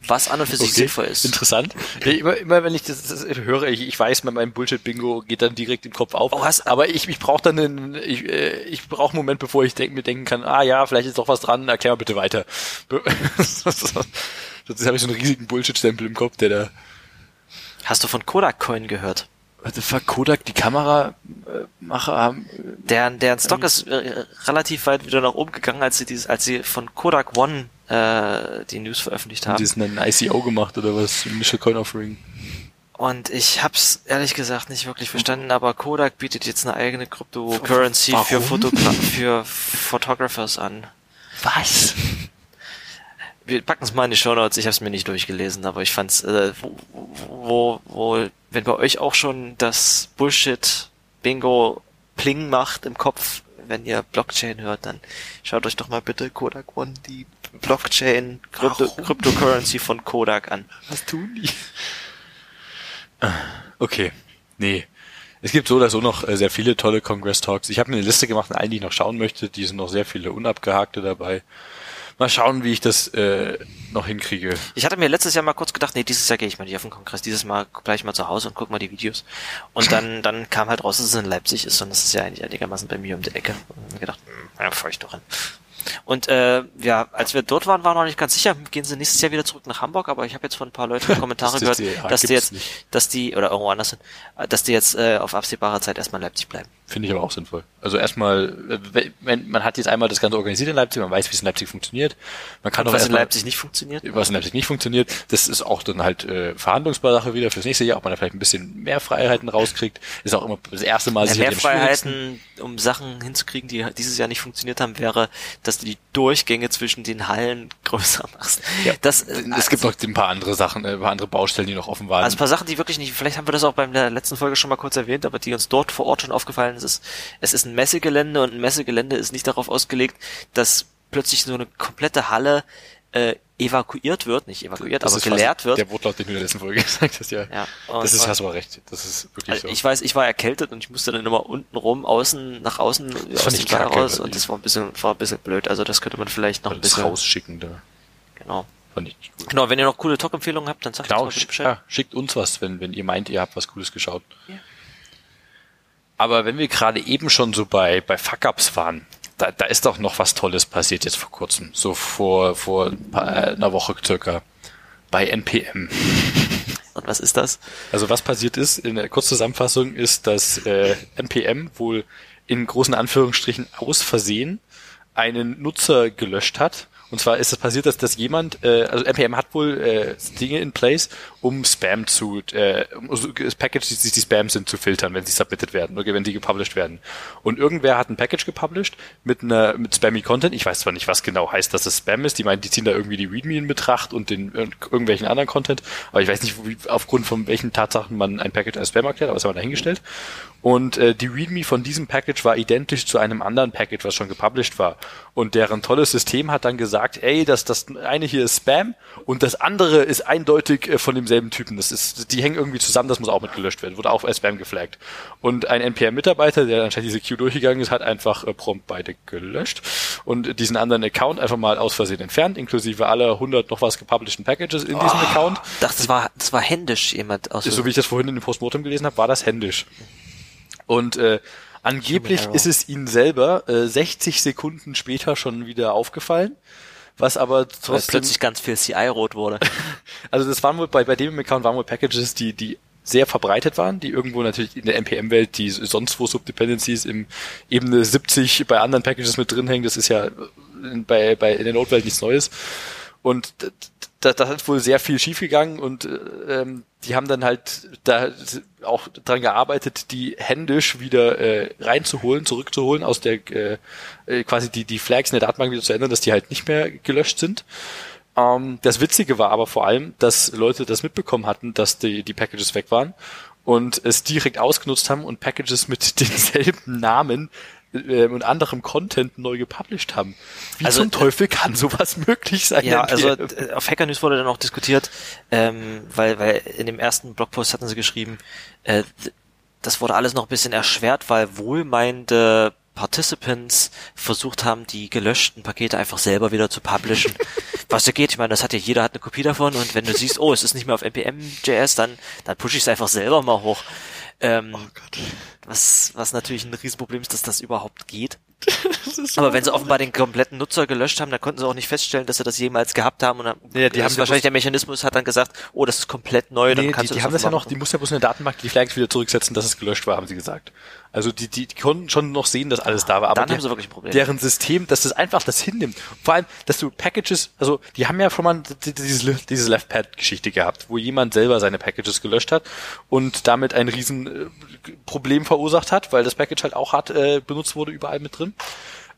Was an und für sich Okay, sinnvoll ist. Interessant. Immer, immer wenn ich das, das höre, ich, ich weiß, mein Bullshit-Bingo geht dann direkt im Kopf auf. Oh, hast- aber ich, ich brauche dann einen, ich, äh, ich brauche einen Moment, bevor ich denk, mir denken kann, ah ja, vielleicht ist doch was dran, erklär mal bitte weiter. Sonst habe ich so einen riesigen Bullshit-Stempel im Kopf, der da. Hast du von Kodak Coin gehört? What the fuck, Kodak, die Kameramacher haben. Deren, deren Stock ist äh, relativ weit wieder nach oben gegangen, als sie dieses, als sie von Kodak One äh, die News veröffentlicht Haben haben. die ist ein ICO gemacht oder was? Initial Coin Offering. Und ich hab's ehrlich gesagt nicht wirklich verstanden, aber Kodak bietet jetzt eine eigene Cryptocurrency Warum? für, Fotogra für Photographers an. Was? Wir packen es mal in die Show Notes. Ich habe es mir nicht durchgelesen, aber ich fand's, äh, wo, wo, wo, wenn bei euch auch schon das Bullshit Bingo Pling macht im Kopf, wenn ihr Blockchain hört, dann schaut euch doch mal bitte Kodak One die Blockchain Crypto, Warum? Cryptocurrency von Kodak an. Was tun die? Okay, nee. Es gibt so oder so noch äh, sehr viele tolle Congress Talks. Ich habe mir eine Liste gemacht, an allen, die ich noch schauen möchte. Die sind noch sehr viele unabgehakte dabei. Mal schauen, wie ich das äh, noch hinkriege. Ich hatte mir letztes Jahr mal kurz gedacht, nee, dieses Jahr gehe ich mal nicht auf den Kongress, dieses Mal bleib ich mal zu Hause und guck mal die Videos. Und dann, dann kam halt raus, dass es in Leipzig ist und das ist ja eigentlich einigermaßen bei mir um die Ecke. Und mir gedacht, hm, ja, fahr ich doch hin. Und äh, ja, als wir dort waren, war noch nicht ganz sicher, gehen sie nächstes Jahr wieder zurück nach Hamburg, aber ich habe jetzt von ein paar Leuten Kommentare Das gehört, die- dass die jetzt, nicht. dass die, oder irgendwo anders hin, äh, dass die jetzt äh, auf absehbare Zeit erstmal in Leipzig bleiben. Finde ich aber auch sinnvoll. Also erstmal, äh, wenn, man hat jetzt einmal das Ganze organisiert in Leipzig, man weiß, wie es in Leipzig funktioniert. Man kann auch Was in Leipzig nicht funktioniert. was in Leipzig nicht funktioniert, das ist auch dann halt äh, Verhandlungssache wieder fürs nächste Jahr, ob man da vielleicht ein bisschen mehr Freiheiten rauskriegt. Ist auch immer das erste Mal Ja, mehr. Freiheiten, um Sachen hinzukriegen, die dieses Jahr nicht funktioniert haben, wäre, dass du die Durchgänge zwischen den Hallen größer machst. Ja, das, äh, es gibt noch ein paar andere Sachen, äh, ein paar andere Baustellen, die noch offen waren. Also ein paar Sachen, die wirklich nicht, vielleicht haben wir das auch bei der letzten Folge schon mal kurz erwähnt, aber die uns dort vor Ort schon aufgefallen ist, es ist ein Messegelände und ein Messegelände ist nicht darauf ausgelegt, dass plötzlich so eine komplette Halle äh, evakuiert wird, nicht evakuiert, Das aber fast geleert wird. Der Wortlaut, den du in der letzten Folge gesagt hast, ja. Ja, das ist, hast du recht. Das ist wirklich Also so. ich weiß, ich war erkältet und ich musste dann immer unten rum, außen, nach außen, aus fand dem kacke, raus und das war ein bisschen, war ein bisschen blöd. Also das könnte man vielleicht noch ein das bisschen, rausschicken da. genau. Fand ich gut. Genau, wenn ihr noch coole Talk-Empfehlungen habt, dann sagt Genau, uns Bescheid. ja, schickt uns was, wenn, wenn ihr meint, ihr habt was Cooles geschaut. Ja. Aber wenn wir gerade eben schon so bei, bei Fuck-Ups waren, da, da ist doch noch was Tolles passiert jetzt vor kurzem. So vor, vor äh, einer Woche circa. Bei NPM. Und was ist das? Also was passiert ist, in der Kurzzusammenfassung ist, dass äh, NPM wohl in großen Anführungsstrichen aus Versehen einen Nutzer gelöscht hat. Und zwar ist es passiert, dass, dass jemand, äh, also NPM hat wohl äh, Dinge in place, um Spam zu, äh, um so Packages, die, die Spam sind, zu filtern, wenn sie submitted werden oder wenn die gepublished werden. Und irgendwer hat ein Package gepublished mit einer mit spammy Content. Ich weiß zwar nicht, was genau heißt, dass es Spam ist. Die meinen, die ziehen da irgendwie die README in Betracht und den und irgendwelchen anderen Content. Aber ich weiß nicht, wie, aufgrund von welchen Tatsachen man ein Package als Spam erklärt, aber das haben wir dahingestellt. Und äh, die README von diesem Package war identisch zu einem anderen Package, was schon gepublished war. Und deren tolles System hat dann gesagt, ey, das, das eine hier ist Spam und das andere ist eindeutig äh, von demselben Typen. Das ist, die hängen irgendwie zusammen, das muss auch mit gelöscht werden. Wurde auch als Spam geflaggt. Und ein NPM-Mitarbeiter, der anscheinend diese Queue durchgegangen ist, hat einfach äh, prompt beide gelöscht und diesen anderen Account einfach mal aus Versehen entfernt, inklusive aller 100 noch was gepublishten Packages in diesem Account. Ich dachte, das war, das war händisch jemand aus. So wie ich das vorhin in dem Postmortem gelesen habe, war das händisch. Und äh, angeblich ist es ihnen selber äh, 60 Sekunden später schon wieder aufgefallen. Was aber weil trotzdem, plötzlich ganz viel CI-rot wurde. also das waren wohl bei, bei dem Account waren wohl Packages, die, die sehr verbreitet waren, die irgendwo natürlich in der NPM-Welt, die sonst wo Subdependencies im Ebene 70 bei anderen Packages mit drin hängen, das ist ja in, bei, bei in der Node-Welt nichts Neues. Und da, da hat wohl sehr viel schiefgegangen und äh, ähm, die haben dann halt da auch dran gearbeitet, die händisch wieder äh, reinzuholen, zurückzuholen, aus der äh, äh, quasi die, die Flags in der Datenbank wieder zu ändern, dass die halt nicht mehr gelöscht sind. Ähm, das Witzige war aber vor allem, dass Leute das mitbekommen hatten, dass die, die Packages weg waren und es direkt ausgenutzt haben und Packages mit denselben Namen äh, und anderem Content neu gepublished haben. Wie Also, zum Teufel kann sowas möglich sein? Ja, also äh, auf Hacker News wurde dann auch diskutiert, ähm, weil, weil in dem ersten Blogpost hatten sie geschrieben, äh, das wurde alles noch ein bisschen erschwert, weil wohlmeinende Participants versucht haben, die gelöschten Pakete einfach selber wieder zu publishen. Was ja geht, ich meine, das hat ja jeder hat eine Kopie davon und wenn du siehst, oh, es ist nicht mehr auf npm.js, dann, dann pushe ich es einfach selber mal hoch. Ähm, was, was natürlich ein Riesenproblem ist, dass das überhaupt geht. Aber wenn sie offenbar den kompletten Nutzer gelöscht haben, dann konnten sie auch nicht feststellen, dass sie das jemals gehabt haben. Und dann, Ja, die das haben wahrscheinlich der Mechanismus hat dann gesagt, oh, das ist komplett neu, dann Nee, die, kannst du die haben das ja noch, die muss ja bloß in der Datenbank die Flags wieder zurücksetzen, dass es gelöscht war, haben sie gesagt. Also die, die, die konnten schon noch sehen, dass alles da war. Aber Dann der, haben sie wirklich ein Problem. Deren System, dass das einfach das hinnimmt. Vor allem, dass du Packages, also die haben ja schon mal diese, diese Left-Pad-Geschichte gehabt, wo jemand selber seine Packages gelöscht hat und damit ein riesen äh, Problem verursacht hat, weil das Package halt auch hart äh, benutzt wurde überall mit drin.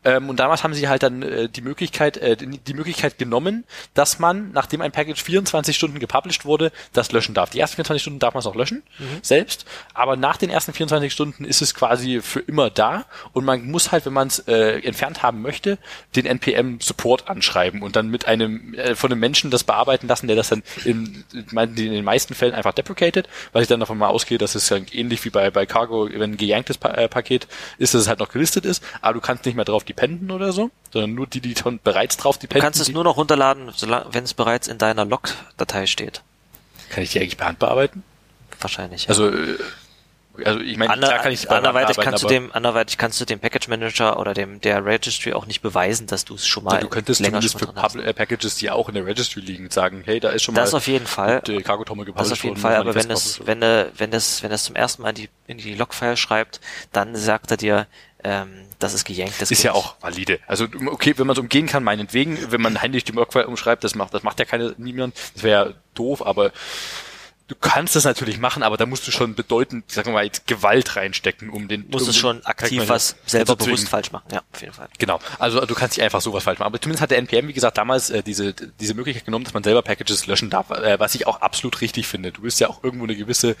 Ähm, und damals haben sie halt dann äh, die Möglichkeit, äh, die Möglichkeit genommen, dass man, nachdem ein Package 24 Stunden gepublished wurde, das löschen darf. Die ersten 24 Stunden darf man es auch löschen, selbst, aber nach den ersten 24 Stunden ist es quasi für immer da. Und man muss halt, wenn man es äh, entfernt haben möchte, den NPM-Support anschreiben und dann mit einem, äh, von einem Menschen das bearbeiten lassen, der das dann in, in den meisten Fällen einfach deprecated, weil ich dann davon mal ausgehe, dass es dann ähnlich wie bei, bei Cargo, wenn ein gejanktes pa äh, Paket ist, dass es halt noch gelistet ist, aber du kannst nicht mehr drauf die dependen oder so, sondern nur die, die schon bereits drauf Du dependen. kannst es nur noch runterladen, wenn es bereits in deiner Log-Datei steht. kann ich die eigentlich per Hand bearbeiten? Wahrscheinlich. ja. Also, äh, also ich meine, Ander, klar kann ich anderweitig kannst du dem, anderweitig kannst du dem Package Manager oder dem der Registry auch nicht beweisen, dass du es schon mal du könntest länger zumindest für schon mal drin hast. Pub äh, Packages, die auch in der Registry liegen, sagen, hey, da ist schon Das mal auf jeden Fall. mit, äh, Cargo Tommel Das gepublished auf jeden Fall, aber wenn Manifest es, gepublished wenn er, wenn das, wenn das zum ersten Mal in die, in die Logfile schreibt, dann sagt er dir, ähm, das ist gejankt. Das ist ja nicht. auch valide. Also okay, wenn man es umgehen kann, meinetwegen, wenn man händisch die Workfile umschreibt, das macht, das macht ja keine niemand, das wäre ja doof, aber du kannst das natürlich machen, aber da musst du schon bedeutend, sagen wir mal, Gewalt reinstecken, um den Muss um es schon aktiv was selber bewusst falsch machen. Ja, auf jeden Fall. Genau, also du kannst nicht einfach sowas falsch machen. Aber zumindest hat der NPM, wie gesagt, damals äh, diese, diese Möglichkeit genommen, dass man selber Packages löschen darf, äh, was ich auch absolut richtig finde. Du willst ja auch irgendwo eine gewisse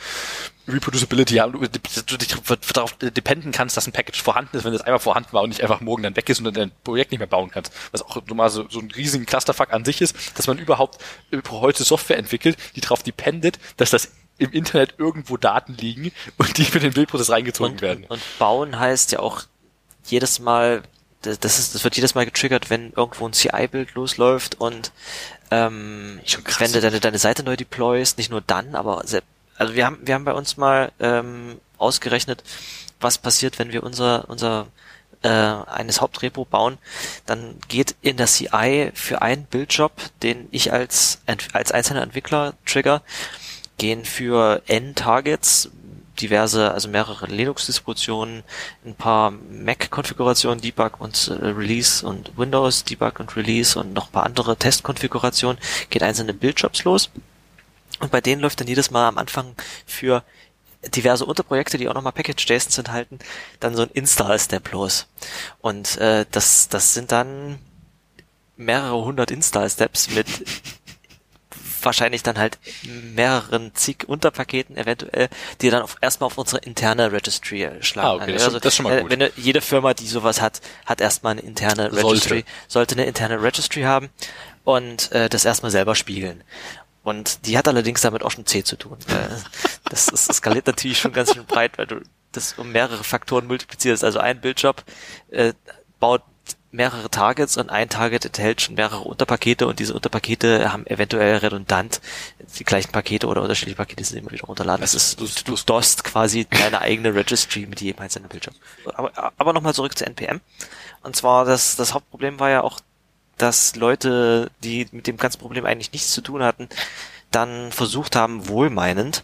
Reproducibility haben, du, du dich darauf dependen kannst, dass ein Package vorhanden ist, wenn es einmal vorhanden war und nicht einfach morgen dann weg ist und dann dein Projekt nicht mehr bauen kannst. Was auch normal so, so ein riesigen Clusterfuck an sich ist, dass man überhaupt äh, heute Software entwickelt, die darauf dependet, dass das im Internet irgendwo Daten liegen und die für den Bildprozess reingezogen Und, werden. und bauen heißt ja auch jedes Mal, das ist, das wird jedes Mal getriggert, wenn irgendwo ein CI-Bild losläuft und ähm, wenn du deine, deine Seite neu deployst, nicht nur dann, aber also wir haben, wir haben bei uns mal ähm, ausgerechnet, was passiert, wenn wir unser, unser äh, eines Hauptrepo bauen, dann geht in der CI für einen Bildjob, den ich als, als einzelner Entwickler trigger, gehen für N Targets diverse, also mehrere Linux-Distributionen, ein paar Mac-Konfigurationen, Debug und äh, Release und Windows, Debug und Release und noch ein paar andere Testkonfigurationen, geht einzelne Bildjobs los. Und bei denen läuft dann jedes Mal am Anfang für diverse Unterprojekte, die auch nochmal Package.json enthalten, dann so ein Install-Step los. Und äh, das, das sind dann mehrere hundert Install-Steps mit wahrscheinlich dann halt mehreren zig Unterpaketen eventuell, die dann auf, erstmal auf unsere interne Registry äh, schlagen. Ah, okay, das schon- das ist schon mal äh, gut. Wenn du- jede Firma, die sowas hat, hat erstmal eine interne Sollte. Registry, sollte eine interne Registry haben und äh, das erstmal selber spiegeln. Und die hat allerdings damit auch schon C zu tun. Äh, das, das skaliert natürlich schon ganz schön breit, weil du das um mehrere Faktoren multiplizierst. Also ein Bildjob äh, baut mehrere Targets und ein Target enthält schon mehrere Unterpakete und diese Unterpakete haben eventuell redundant die gleichen Pakete oder unterschiedliche Pakete sind immer wieder runterladen. Das ist, du, du dost quasi deine eigene Registry mit jedem einzelnen Bildjob. Aber, aber nochmal zurück zu NPM. Und zwar das, das Hauptproblem war ja auch, dass Leute, die mit dem ganzen Problem eigentlich nichts zu tun hatten, dann versucht haben, wohlmeinend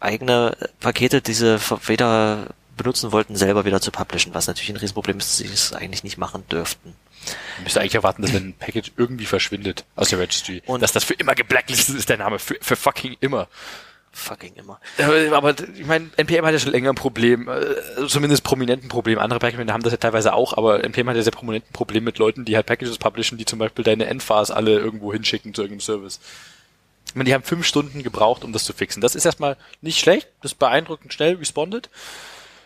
eigene Pakete, die sie weder benutzen wollten, selber wieder zu publishen, was natürlich ein Riesenproblem ist, dass sie es eigentlich nicht machen dürften. Man müsste eigentlich erwarten, dass wenn ein Package irgendwie verschwindet aus der Registry, Und- dass das für immer geblacklistet ist, der Name, für, für fucking immer. Fucking immer. Aber, aber ich meine, NPM hat ja schon länger ein Problem, äh, zumindest prominenten Problem. Andere Package haben das ja teilweise auch, aber NPM hat ja sehr prominenten Problem mit Leuten, die halt Packages publishen, die zum Beispiel deine Endphase alle irgendwo hinschicken zu irgendeinem Service. Ich meine, die haben fünf Stunden gebraucht, um das zu fixen. Das ist erstmal nicht schlecht, das ist beeindruckend schnell respondet.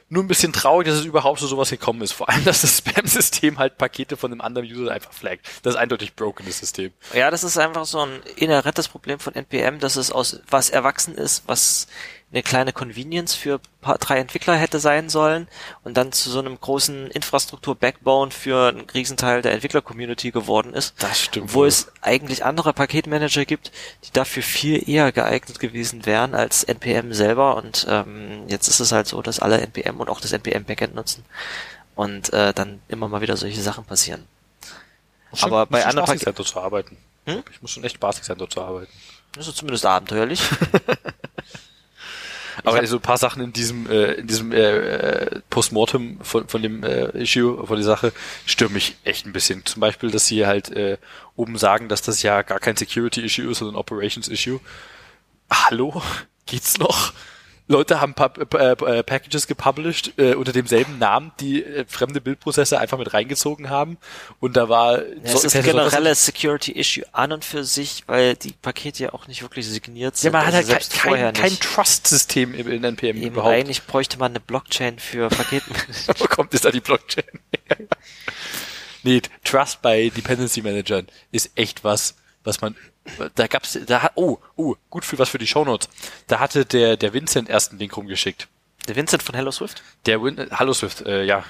Nur ein bisschen traurig, dass es überhaupt zu sowas gekommen ist. Vor allem, dass das Spam-System halt Pakete von einem anderen User einfach flaggt. Das ist eindeutig broken, das System. Ja, das ist einfach so ein inhärentes Problem von NPM, dass es aus was erwachsen ist, was eine kleine Convenience für paar, drei Entwickler hätte sein sollen und dann zu so einem großen Infrastruktur-Backbone für einen Riesenteil der Entwickler-Community geworden ist. Das stimmt Wo wohl. es eigentlich andere Paketmanager gibt, die dafür viel eher geeignet gewesen wären als NPM selber und ähm, jetzt ist es halt so, dass alle NPM und auch das NPM-Backend nutzen und äh, dann immer mal wieder solche Sachen passieren. Muss Aber schon- bei schon anderen spaßig Paket- sein, dort zu arbeiten. Hm? Ich muss schon echt spaßig sein, dort zu arbeiten. Das ist zumindest abenteuerlich. Aber hab- so ein paar Sachen in diesem, äh, in diesem äh, äh, Postmortem von, von dem äh, Issue, von der Sache, stören mich echt ein bisschen. Zum Beispiel, dass sie halt äh, oben sagen, dass das ja gar kein Security-Issue ist, sondern ein Operations-Issue. Hallo? Geht's noch? Leute haben Pub äh, äh, Packages gepublished äh, unter demselben Namen, die äh, fremde Bildprozesse einfach mit reingezogen haben. Und da war Ja, es ist ein generelles Security-Issue an und für sich, weil die Pakete ja auch nicht wirklich signiert ja, sind. man hat also halt selbst kein, kein. Trust-System in, in NPM Eben überhaupt. eigentlich bräuchte man eine Blockchain für Paketen. Wo kommt es da die Blockchain? nee, Trust bei Dependency Managern ist echt was, was man, da gab's, da hat, oh, oh, gut für was für die Shownotes. Da hatte der, der Vincent erst einen Link rumgeschickt. Der Vincent von Hello Swift? Der Win, Hallo Swift, äh, ja.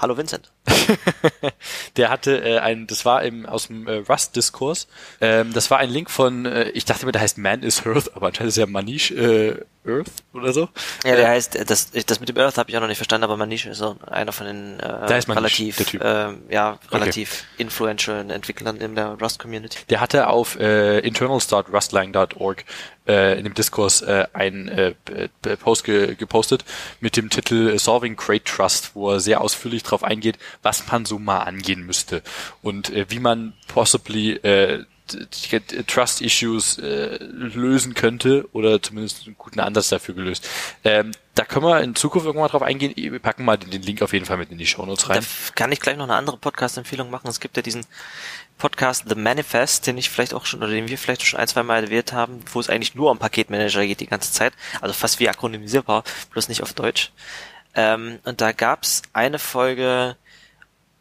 Hallo Vincent. der hatte äh, ein, das war im aus dem äh, Rust-Diskurs. Ähm, das war ein Link von, äh, ich dachte mir, der heißt Man is Earth, aber anscheinend ist ja Manish äh, Earth oder so. Ja, der heißt, äh, das, das mit dem Earth habe ich auch noch nicht verstanden, aber Manish ist so einer von den äh, Manish, relativ, ähm, ja, relativ influential Entwicklern in der Rust-Community. Der hatte auf äh, internals.rustlang.org äh, in dem Diskurs äh, einen äh, äh, Post ge gepostet mit dem Titel äh, Solving Great Trust, wo er sehr ausführlich darauf eingeht, was man so mal angehen müsste und äh, wie man possibly äh, Trust Issues äh, lösen könnte oder zumindest einen guten Ansatz dafür gelöst. Ähm, da können wir in Zukunft irgendwann drauf eingehen. Wir packen mal den, den Link auf jeden Fall mit in die Show Notes rein. Da kann ich gleich noch eine andere Podcast-Empfehlung machen. Es gibt ja diesen Podcast The Manifest, den ich vielleicht auch schon, oder den wir vielleicht schon ein, zwei Mal erwähnt haben, wo es eigentlich nur um Paketmanager geht die ganze Zeit. Also fast wie akronymisierbar, bloß nicht auf Deutsch. Ähm, und da gab's eine Folge,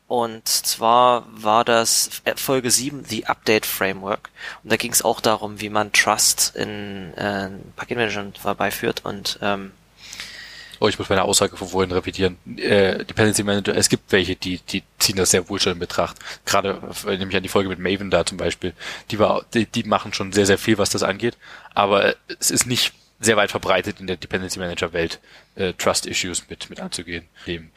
und zwar war das Folge 7, The Update Framework. Und da ging es auch darum, wie man Trust in äh, Paketmanagern herbeiführt. Und ähm, Oh, ich muss meine Aussage von vorhin revidieren. Äh, Dependency Manager, es gibt welche, die, die ziehen das sehr wohl schon in Betracht. Gerade äh, nämlich an die Folge mit Maven da zum Beispiel. Die war, die, die machen schon sehr, sehr viel, was das angeht. Aber es ist nicht sehr weit verbreitet in der Dependency Manager Welt, äh, Trust Issues mit, mit anzugehen. Dem,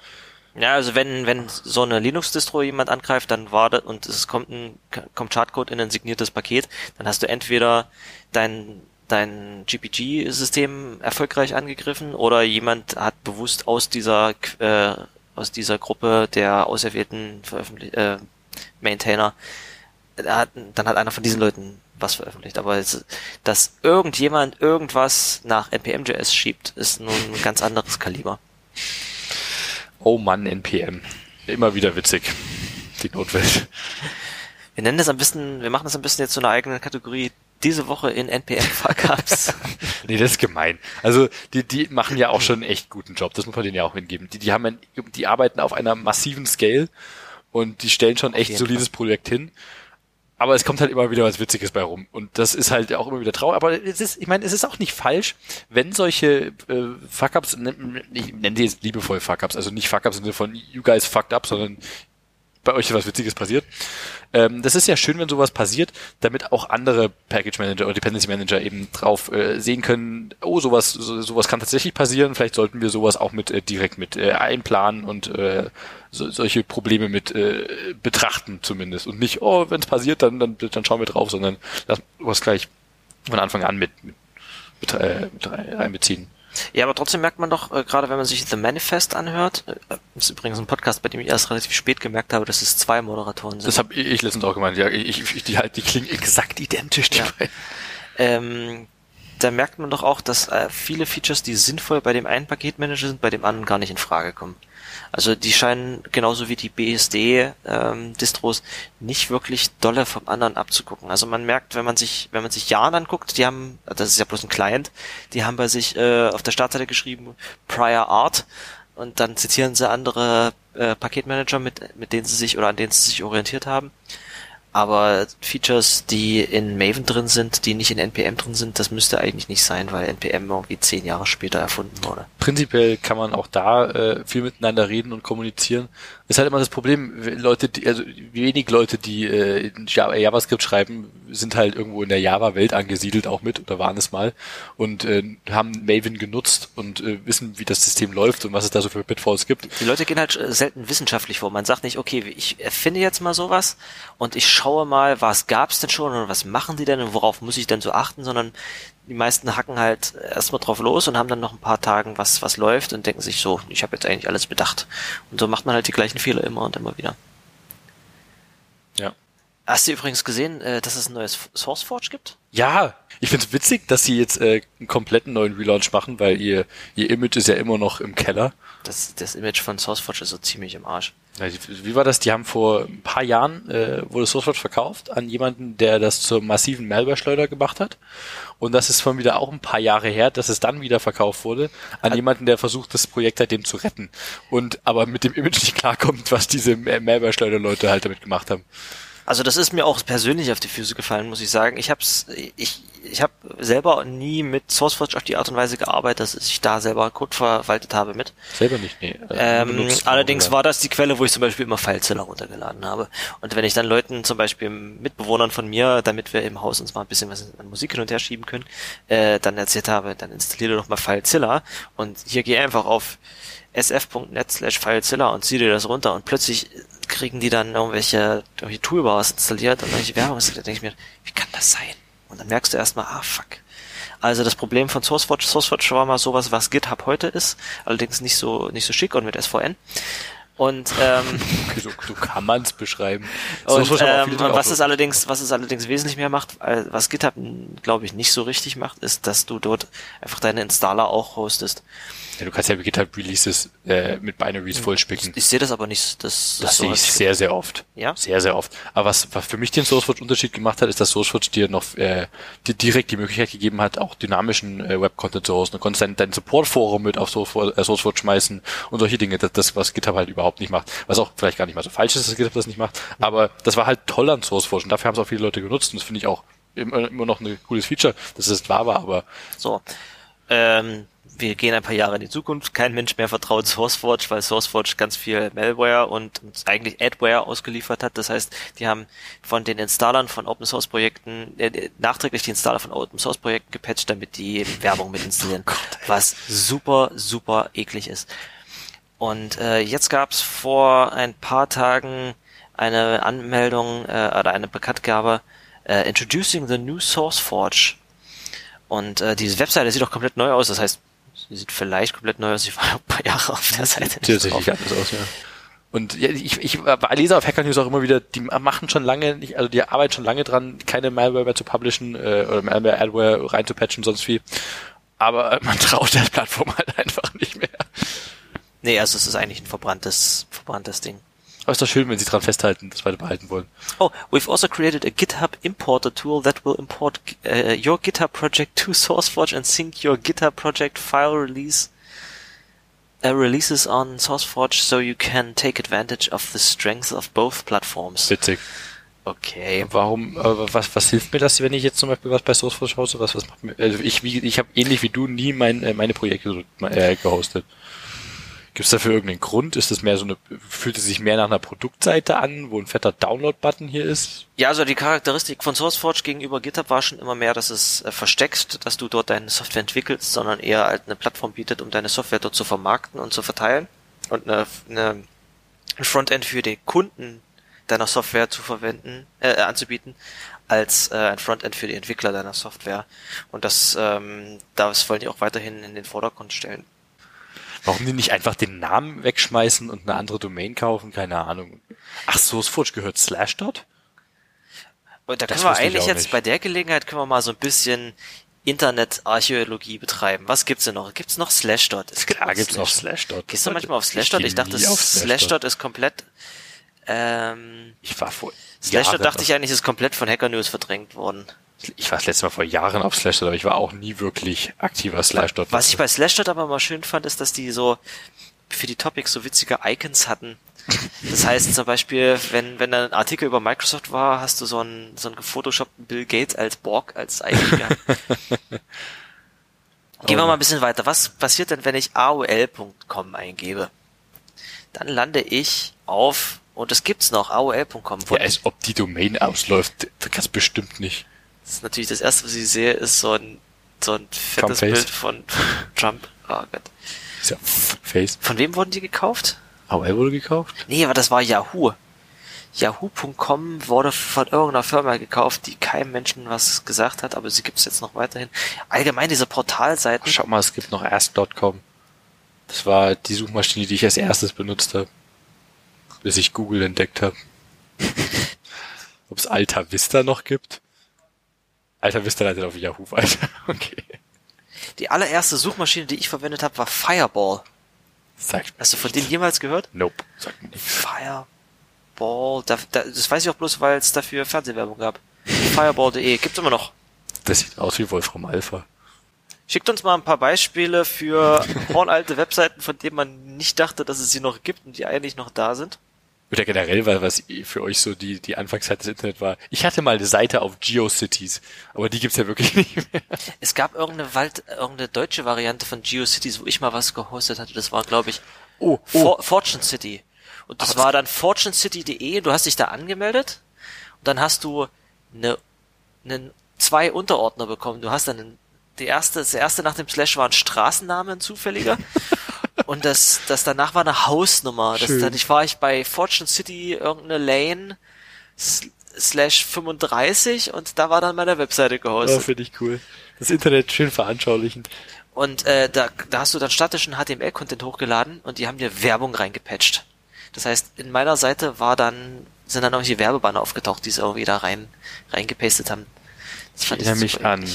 ja, also wenn, wenn so eine Linux-Distro jemand angreift, dann war und es kommt ein, kommt Chartcode in ein signiertes Paket, dann hast du entweder dein, dein GPG-System erfolgreich angegriffen oder jemand hat bewusst aus dieser, äh, aus dieser Gruppe der auserwählten Veröffentlich äh, Maintainer, hat, dann hat einer von diesen Leuten was veröffentlicht. Aber es, dass irgendjemand irgendwas nach NPM.js schiebt, ist nun ein ganz anderes Kaliber. Oh Mann, NPM. Immer wieder witzig. Die Notwelt. Wir nennen das ein bisschen, wir machen das ein bisschen jetzt zu einer eigenen Kategorie. Diese Woche in NPM Fuck-Ups. nee, das ist gemein. Also, die, die machen ja auch schon einen echt guten Job. Das muss man denen ja auch hingeben. Die, die haben, ein, die arbeiten auf einer massiven Scale und die stellen schon echt solides Fall. Projekt hin aber es kommt halt immer wieder was Witziges bei rum. Und das ist halt auch immer wieder traurig. Aber es ist, ich meine, es ist auch nicht falsch, wenn solche äh, Fuck-Ups, ich nenne die jetzt liebevoll Fuck-Ups, also nicht Fuck-Ups im Sinne von you guys fucked up, sondern bei euch ist was Witziges passiert. Ähm, das ist ja schön, wenn sowas passiert, damit auch andere Package Manager oder Dependency Manager eben drauf äh, sehen können, oh, sowas, so, sowas kann tatsächlich passieren, vielleicht sollten wir sowas auch mit äh, direkt mit äh, einplanen und äh, so, solche Probleme mit äh, betrachten zumindest. Und nicht, oh, wenn es passiert, dann, dann, dann schauen wir drauf, sondern lass was gleich von Anfang an mit, mit, mit, äh, mit einbeziehen. Ja, aber trotzdem merkt man doch, äh, gerade wenn man sich The Manifest anhört, äh, das ist übrigens ein Podcast, bei dem ich erst relativ spät gemerkt habe, dass es zwei Moderatoren sind. Das habe ich letztens auch gemeint, ja, ich, ich, die halt, die klingen exakt identisch, die ja. beiden. Ähm, da merkt man doch auch, dass äh, viele Features, die sinnvoll bei dem einen Paketmanager sind, bei dem anderen gar nicht in Frage kommen. Also die scheinen genauso wie die BSD-Distros ähm, nicht wirklich dolle vom anderen abzugucken. Also man merkt, wenn man sich, wenn man sich Jan anguckt, die haben, das ist ja bloß ein Client, die haben bei sich äh, auf der Startseite geschrieben Prior Art und dann zitieren sie andere äh, Paketmanager, mit, mit denen sie sich oder an denen sie sich orientiert haben. Aber Features, die in Maven drin sind, die nicht in NPM drin sind, das müsste eigentlich nicht sein, weil NPM irgendwie zehn Jahre später erfunden wurde. Prinzipiell kann man auch da äh, viel miteinander reden und kommunizieren. Ist halt immer das Problem, Leute, die, also wenig Leute, die äh, JavaScript schreiben, sind halt irgendwo in der Java-Welt angesiedelt auch mit oder waren es mal und äh, haben Maven genutzt und äh, wissen, wie das System läuft und was es da so für Pitfalls gibt. Die Leute gehen halt äh, selten wissenschaftlich vor. Man sagt nicht, okay, ich erfinde jetzt mal sowas und ich schaue mal, was gab's denn schon und was machen die denn und worauf muss ich denn so achten, sondern die meisten hacken halt erstmal drauf los und haben dann noch ein paar Tagen was, was läuft und denken sich so, ich habe jetzt eigentlich alles bedacht. Und so macht man halt die gleichen Fehler immer und immer wieder. Ja. Hast du übrigens gesehen, äh, dass es ein neues SourceForge gibt? Ja, ich find's witzig, dass sie jetzt äh, einen kompletten neuen Relaunch machen, weil ihr, ihr Image ist ja immer noch im Keller. Das, das Image von SourceForge ist so ziemlich im Arsch. Wie war das? Die haben vor ein paar Jahren äh, wurde SourceForge verkauft an jemanden, der das zur massiven Malware-Schleuder gemacht hat. Und das ist von wieder auch ein paar Jahre her, dass es dann wieder verkauft wurde an jemanden, der versucht, das Projekt seitdem zu retten. Und aber mit dem Image nicht klarkommt, was diese Malware-Schleuder-Leute halt damit gemacht haben. Also das ist mir auch persönlich auf die Füße gefallen, muss ich sagen. Ich hab's, ich, ich habe selber nie mit SourceForge auf die Art und Weise gearbeitet, dass ich da selber Code verwaltet habe mit. Selber nicht, nee. Äh, Ähm, allerdings oder- war das die Quelle, wo ich zum Beispiel immer FileZilla runtergeladen habe. Und wenn ich dann Leuten, zum Beispiel Mitbewohnern von mir, damit wir im Haus uns mal ein bisschen was an Musik hin und her schieben können, äh, dann erzählt habe, dann installiere doch mal FileZilla und hier geh einfach auf sf.net slash FileZilla und zieh dir das runter und plötzlich kriegen die dann irgendwelche, irgendwelche Toolbars installiert und irgendwelche Werbung installiert. Da denke ich mir, wie kann das sein? Und dann merkst du erstmal, ah fuck. Also das Problem von SourceForge, SourceForge war mal sowas, was GitHub heute ist, allerdings nicht so nicht so schick und mit SVN. Und ähm, So, so kann man es beschreiben. und, ähm, was es allerdings, was es allerdings wesentlich mehr macht, äh, was GitHub glaube ich nicht so richtig macht, ist, dass du dort einfach deine Installer auch hostest. Ja, du kannst ja GitHub Releases äh, mit Binaries vollspicken. Ich sehe das aber nicht, dass Das so sehe ich sehr, sehr oft. Ja? Sehr, sehr oft. Aber was, was für mich den SourceForge Unterschied gemacht hat, ist, dass SourceForge dir noch äh, dir direkt die Möglichkeit gegeben hat, auch dynamischen äh, Web-Content zu hosten. Du konntest dein, dein Support-Forum mit auf SourceForge, äh, SourceForge schmeißen und solche Dinge. Das, das, was GitHub halt überhaupt nicht macht. Was auch vielleicht gar nicht mal so falsch ist, dass GitHub das nicht macht. Aber das war halt toll an SourceForge und dafür haben es auch viele Leute genutzt. Und das finde ich auch immer, immer noch ein cooles Feature, dass es wahr war, aber So. Ähm, wir gehen ein paar Jahre in die Zukunft. Kein Mensch mehr vertraut SourceForge, weil SourceForge ganz viel Malware und eigentlich Adware ausgeliefert hat. Das heißt, die haben von den Installern von Open Source Projekten äh, nachträglich die Installer von Open Source Projekten gepatcht, damit die Werbung mit installieren. was super, super eklig ist. Und äh, jetzt gab es vor ein paar Tagen eine Anmeldung äh, oder eine Bekanntgabe äh, Introducing the New SourceForge. Und äh, diese Webseite sieht auch komplett neu aus. Das heißt, sie sieht vielleicht komplett neu aus. Ich war ein paar Jahre auf der Seite. nicht Sieht tatsächlich anders aus, ja. Und ja, ich, ich lese auf Hacker News auch immer wieder, die machen schon lange, nicht, also die arbeiten schon lange dran, keine Malware mehr zu publishen äh, oder Malware Adware reinzupatchen, sonst viel. Aber äh, man traut der Plattform halt einfach nicht mehr. Nee, also es ist eigentlich ein verbranntes, verbranntes Ding. Aber ist doch schön, wenn sie dran festhalten, das weiter behalten wollen. Oh, we've also created a GitHub importer tool that will import uh, your GitHub project to SourceForge and sync your GitHub project file release uh, releases on SourceForge so you can take advantage of the strength of both platforms. Witzig. Okay. Warum, aber was, was hilft mir das, wenn ich jetzt zum Beispiel was bei SourceForge hoste? Was, was macht mir, also ich, wie, ich habe ähnlich wie du nie mein, äh, meine Projekte äh, gehostet. Gibt es dafür irgendeinen Grund? Ist das mehr so eine, fühlt es sich mehr nach einer Produktseite an, wo ein fetter Download-Button hier ist? Ja, also die Charakteristik von SourceForge gegenüber GitHub war schon immer mehr, dass es äh, versteckt, dass du dort deine Software entwickelst, sondern eher halt eine Plattform bietet, um deine Software dort zu vermarkten und zu verteilen und eine, eine, ein Frontend für die Kunden deiner Software zu verwenden, äh, anzubieten, als äh, ein Frontend für die Entwickler deiner Software. Und das, ähm, das wollen die auch weiterhin in den Vordergrund stellen. Warum die nicht einfach den Namen wegschmeißen und eine andere Domain kaufen? Keine Ahnung. Ach, SourceForge gehört Slashdot? Und da Das können wir ich eigentlich jetzt nicht. bei der Gelegenheit können wir mal so ein bisschen Internetarchäologie betreiben. Was gibt's denn noch? Gibt's noch Slashdot? Es gibt Klar gibt's noch Slashdot. Gehst du manchmal auf Slashdot? geh Ich dachte, Slashdot ist komplett. Ähm, Ich war vor Slashdot dachte ich eigentlich ist komplett von Hacker News verdrängt worden. Ich war das letzte Mal vor Jahren auf Slashdot, aber ich war auch nie wirklich aktiver Slashdot. Was ich bei Slashdot aber mal schön fand, ist, dass die so für die Topics so witzige Icons hatten. Das heißt zum Beispiel, wenn, wenn da ein Artikel über Microsoft war, hast du so einen, so einen gefotoshoppten Bill Gates als Borg als Icon. Gehen wir mal ein bisschen weiter. Was passiert denn, wenn ich aol.com eingebe? Dann lande ich auf, und das gibt's noch, aol.com. ja, als ob die Domain ausläuft, das kannst bestimmt nicht. Das ist natürlich das erste, was ich sehe, ist so ein, so ein fettes. Bild von, von Trump. Oh Gott. Ist ja Face. Von wem wurden die gekauft? AOL wurde gekauft? Nee, aber das war Yahoo. Yahoo.com wurde von irgendeiner Firma gekauft, die keinem Menschen was gesagt hat, aber sie gibt's jetzt noch weiterhin. Allgemein diese Portalseiten. Schau mal, es gibt noch Ask.com. Das war die Suchmaschine, die ich als erstes benutzt habe. Bis ich Google entdeckt habe. Ob es Alta Vista noch gibt? Alta Vista leitet auf Yahoo weiter. Okay. Die allererste Suchmaschine, die ich verwendet habe, war Fireball. Sagt Hast du von denen jemals gehört? Nope. Sagt mir nichts. Fireball. Da, da, das weiß ich auch bloß, weil es dafür Fernsehwerbung gab. Fireball.de. Gibt's immer noch. Das sieht aus wie Wolfram Alpha. Schickt uns mal ein paar Beispiele für hornalte Webseiten, von denen man nicht dachte, dass es sie noch gibt und die eigentlich noch da sind. Oder generell, weil was für euch so die, die Anfangszeit des Internet war. Ich hatte mal eine Seite auf GeoCities, aber die gibt's ja wirklich nicht mehr. Es gab irgendeine Wald, irgendeine deutsche Variante von GeoCities, wo ich mal was gehostet hatte. Das war, glaube ich, Oh, For Fortune City. Und das Aber war dann fortunecity.de, du hast dich da angemeldet und dann hast du eine, einen, zwei Unterordner bekommen. Du hast dann einen, die erste, das erste nach dem Slash war ein Straßenname, ein zufälliger. und das, das danach war eine Hausnummer. Das, Schön. dann ich war ich bei Fortune City irgendeine Lane slash 35 und da war dann meine Webseite gehostet. finde ich cool. Das Internet schön veranschaulichen. Und äh, da, da hast du dann statischen HTML-Content hochgeladen und die haben dir Werbung reingepatcht. Das heißt, in meiner Seite war dann, sind dann irgendwelche Werbebanner aufgetaucht, die sie irgendwie da rein, reingepastet haben. Das Ich erinnere mich an.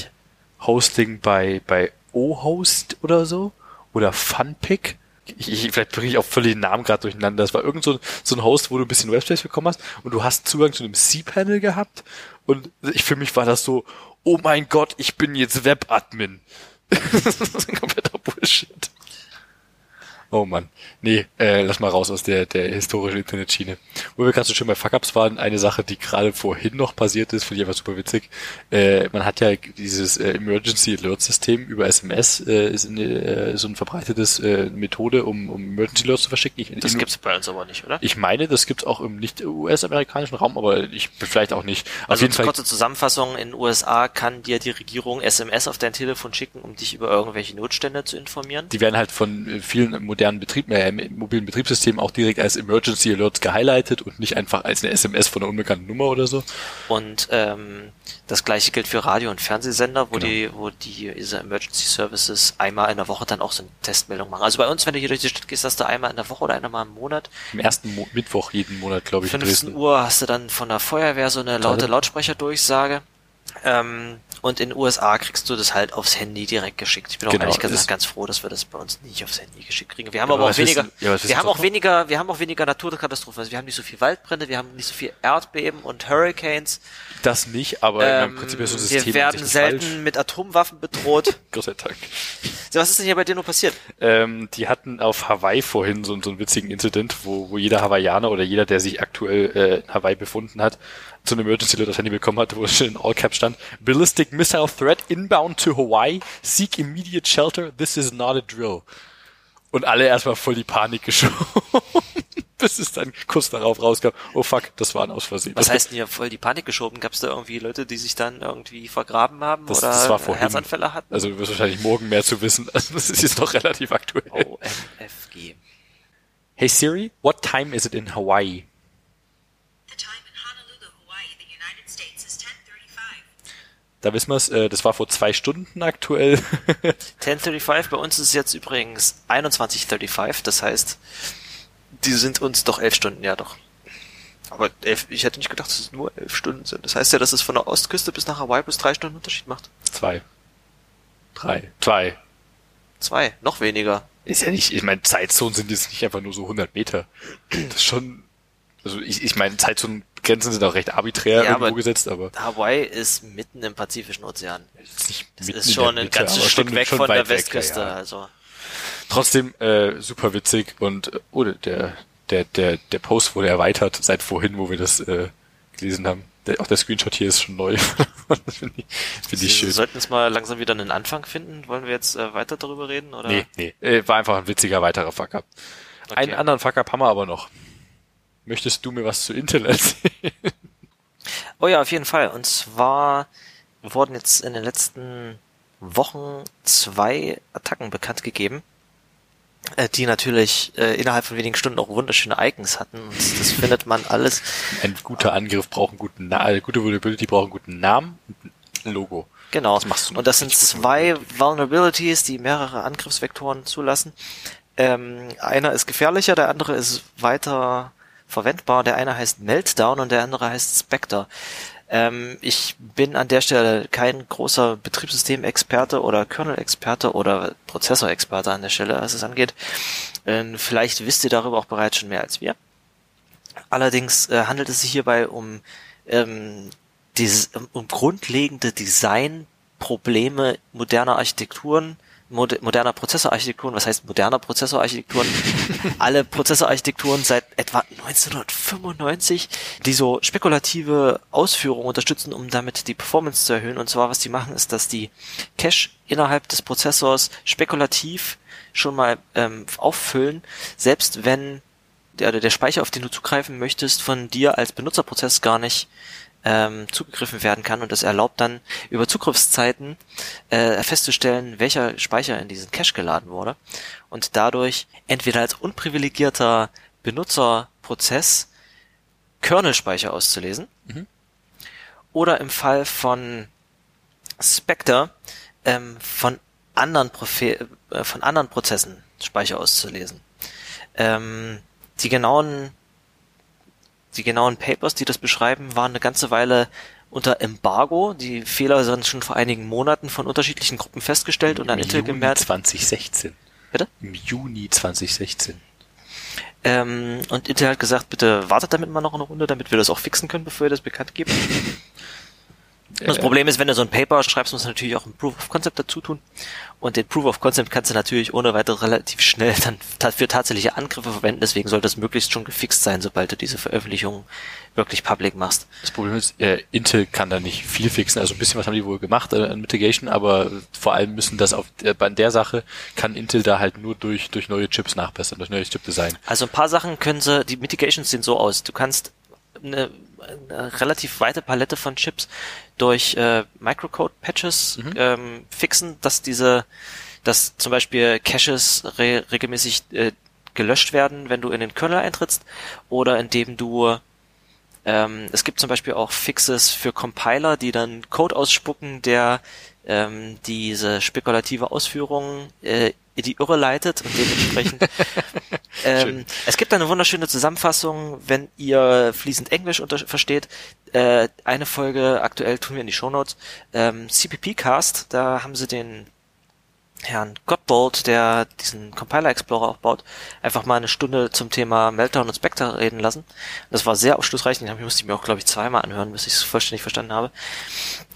Hosting bei, bei O-Host oder so. Oder Funpick. Ich, ich, vielleicht bringe ich auch völlig den Namen gerade durcheinander. Das war irgend so ein, so ein Host, wo du ein bisschen Webspace bekommen hast und du hast Zugang zu einem C-Panel gehabt. Und ich, für mich war das so, oh mein Gott, ich bin jetzt Webadmin. das ist ein kompletter Bullshit. Oh Mann. Nee, äh, lass mal raus aus der, der historischen Internetschiene. Wo wir gerade so schön bei Fuck-Ups waren, eine Sache, die gerade vorhin noch passiert ist, finde ich einfach super witzig. Äh, man hat ja dieses äh, Emergency Alert System über SMS, äh, ist eine, äh, so ein verbreitetes äh, Methode, um, um Emergency Alerts zu verschicken. Ich, Das gibt's bei uns aber nicht, oder? ich meine, das gibt's auch im nicht US-amerikanischen Raum, aber ich vielleicht auch nicht. Auf Also jeden Fall kurze Zusammenfassung, in den USA kann dir die Regierung SMS auf dein Telefon schicken, um dich über irgendwelche Notstände zu informieren. die werden halt von äh, vielen modernen Betrieb, äh, mobilen Betriebssystemen auch direkt als Emergency Alerts gehighlightet und nicht einfach als eine SMS von einer unbekannten Nummer oder so. Und ähm, das gleiche gilt für Radio- und Fernsehsender, wo Genau. die, wo die diese Emergency Services einmal in der Woche dann auch so eine Testmeldung machen. Also bei uns, wenn du hier durch die Stadt gehst, hast du einmal in der Woche oder einmal im Monat. Im ersten Mo Mittwoch jeden Monat, glaube ich, in 15 Dresden. Uhr hast du dann von der Feuerwehr so eine laute. Lautsprecherdurchsage. Ähm, und in den USA kriegst du das halt aufs Handy direkt geschickt. Ich bin auch Genau, ehrlich gesagt ganz froh, dass wir das bei uns nicht aufs Handy geschickt kriegen. Wir haben Ja, aber auch weniger, wissen- ja, wir haben auch noch? weniger, wir haben auch weniger Naturkatastrophen. Also wir haben nicht so viel Waldbrände, wir haben nicht so viel Erdbeben und Hurricanes. Das nicht, aber Ähm, im Prinzip ist so ein System wir werden selten falsch. mit Atomwaffen bedroht. Gott sei Dank. so, was ist denn hier bei dir nur passiert? Ähm, die hatten auf Hawaii vorhin so, so einen witzigen Incident, wo, wo jeder Hawaiianer oder jeder, der sich aktuell äh, in Hawaii befunden hat, so eine Emergency Alert aufs Handy bekommen hat, wo es schon in All Caps stand, Ballistic Missile Threat inbound to Hawaii, seek immediate shelter, this is not a drill. Und alle erstmal voll die Panik geschoben, bis es dann kurz darauf rauskam, oh fuck, das war ein Aus Versehen. Was heißt denn hier voll die Panik geschoben? Gab es da irgendwie Leute, die sich dann irgendwie vergraben haben Das- oder das war vorhin. Herzanfälle hatten? Also du wirst wahrscheinlich morgen mehr zu wissen. Also das ist jetzt noch relativ aktuell. OMFG. Hey Siri, what time is it in Hawaii? Da wissen wir es, äh, das war vor zwei Stunden aktuell. 1035, bei uns ist es jetzt übrigens 2135, das heißt, die sind uns doch elf Stunden, ja doch. Aber elf, ich hätte nicht gedacht, dass es nur elf Stunden sind. Das heißt ja, dass es von der Ostküste bis nach Hawaii bis drei Stunden Unterschied macht. Zwei. Drei. Zwei. Zwei, noch weniger. Ist ja nicht, ich meine, Zeitzonen sind jetzt nicht einfach nur so 100 Meter. Das ist schon, also ich, ich meine, Zeitzonengrenzen sind auch recht arbiträr Ja, irgendwo aber- gesetzt, aber Hawaii ist mitten im Pazifischen Ozean. ist nicht Das ist schon ein ganzes Stück weg von der weit weg, Westküste. ja. Also Trotzdem äh, super witzig und oh, der, der, der, der Post wurde erweitert seit vorhin, wo wir das äh, gelesen haben. Der, auch der Screenshot hier ist schon neu. das finde ich, find ich schön. sollten jetzt mal langsam wieder einen Anfang finden. Wollen wir jetzt äh, weiter darüber reden? Oder? Nee, nee. Äh, war einfach ein witziger weiterer Fuck-Up. Okay. Einen anderen Fuck-Up haben wir aber noch. Möchtest du mir was zu Intel erzählen? Oh ja, auf jeden Fall. Und zwar wurden jetzt in den letzten Wochen zwei Attacken bekannt gegeben, äh, die natürlich äh, innerhalb von wenigen Stunden auch wunderschöne Icons hatten. Und das findet man alles. Ein guter Angriff braucht einen guten Na äh, gute Vulnerability braucht einen guten Namen und ein Logo. Genau. Das machst du und das sind zwei Vulnerabilities, die mehrere Angriffsvektoren zulassen. Ähm, einer ist gefährlicher, der andere ist weiter verwendbar. Der eine heißt Meltdown und der andere heißt Spectre. Ähm, ich bin an der Stelle kein großer Betriebssystemexperte oder Kernel-Experte oder Prozessorexperte an der Stelle, was es angeht. Ähm, vielleicht wisst ihr darüber auch bereits schon mehr als wir. Allerdings äh, handelt es sich hierbei um, ähm, um grundlegende Designprobleme moderner Architekturen, moderner Prozessorarchitekturen, was heißt moderner Prozessorarchitekturen? Alle Prozessorarchitekturen seit etwa 1995, die so spekulative Ausführungen unterstützen, um damit die Performance zu erhöhen. Und zwar, was die machen, ist, dass die Cache innerhalb des Prozessors spekulativ schon mal ähm, auffüllen, selbst wenn der, der Speicher, auf den du zugreifen möchtest, von dir als Benutzerprozess gar nicht ähm, zugegriffen werden kann und das erlaubt dann über Zugriffszeiten äh, festzustellen, welcher Speicher in diesen Cache geladen wurde und dadurch entweder als unprivilegierter Benutzerprozess Kernelspeicher auszulesen mhm. oder im Fall von Spectre ähm, von anderen Profe äh, von anderen Prozessen Speicher auszulesen. Ähm, die genauen die genauen Papers, die das beschreiben, waren eine ganze Weile unter Embargo. Die Fehler sind schon vor einigen Monaten von unterschiedlichen Gruppen festgestellt und an Intel gemerkt. 2016. Bitte? Im Juni 2016. Ähm, und Intel hat gesagt, bitte wartet damit mal noch eine Runde, damit wir das auch fixen können, bevor wir das bekannt geben. Das Problem ist, wenn du so ein Paper schreibst, musst du natürlich auch ein Proof of Concept dazu tun. Und den Proof of Concept kannst du natürlich ohne weiteres relativ schnell dann für tatsächliche Angriffe verwenden. Deswegen sollte es möglichst schon gefixt sein, sobald du diese Veröffentlichung wirklich public machst. Das Problem ist, äh, Intel kann da nicht viel fixen. Also ein bisschen was haben die wohl gemacht äh, an Mitigation, aber vor allem müssen das auf äh, bei der Sache kann Intel da halt nur durch durch neue Chips nachbessern, durch neues Chipdesign. Also ein paar Sachen können sie, die Mitigations sehen so aus. Du kannst eine, eine relativ weite Palette von Chips durch äh, Microcode-Patches mhm. ähm, fixen, dass diese, dass zum Beispiel Caches re regelmäßig äh, gelöscht werden, wenn du in den Kernel eintrittst, oder indem du ähm, es gibt zum Beispiel auch Fixes für Compiler, die dann Code ausspucken, der ähm, diese spekulative Ausführung äh, in die Irre leitet und dementsprechend ähm, es gibt eine wunderschöne Zusammenfassung, wenn ihr fließend Englisch versteht. Äh, eine Folge aktuell tun wir in die Shownotes. Ähm, CPP Cast, da haben sie den Herrn Gottbold, der diesen Compiler Explorer auch baut, einfach mal eine Stunde zum Thema Meltdown und Spectre reden lassen. Das war sehr aufschlussreich, den musste ich mir auch, glaube ich, zweimal anhören, bis ich es vollständig verstanden habe.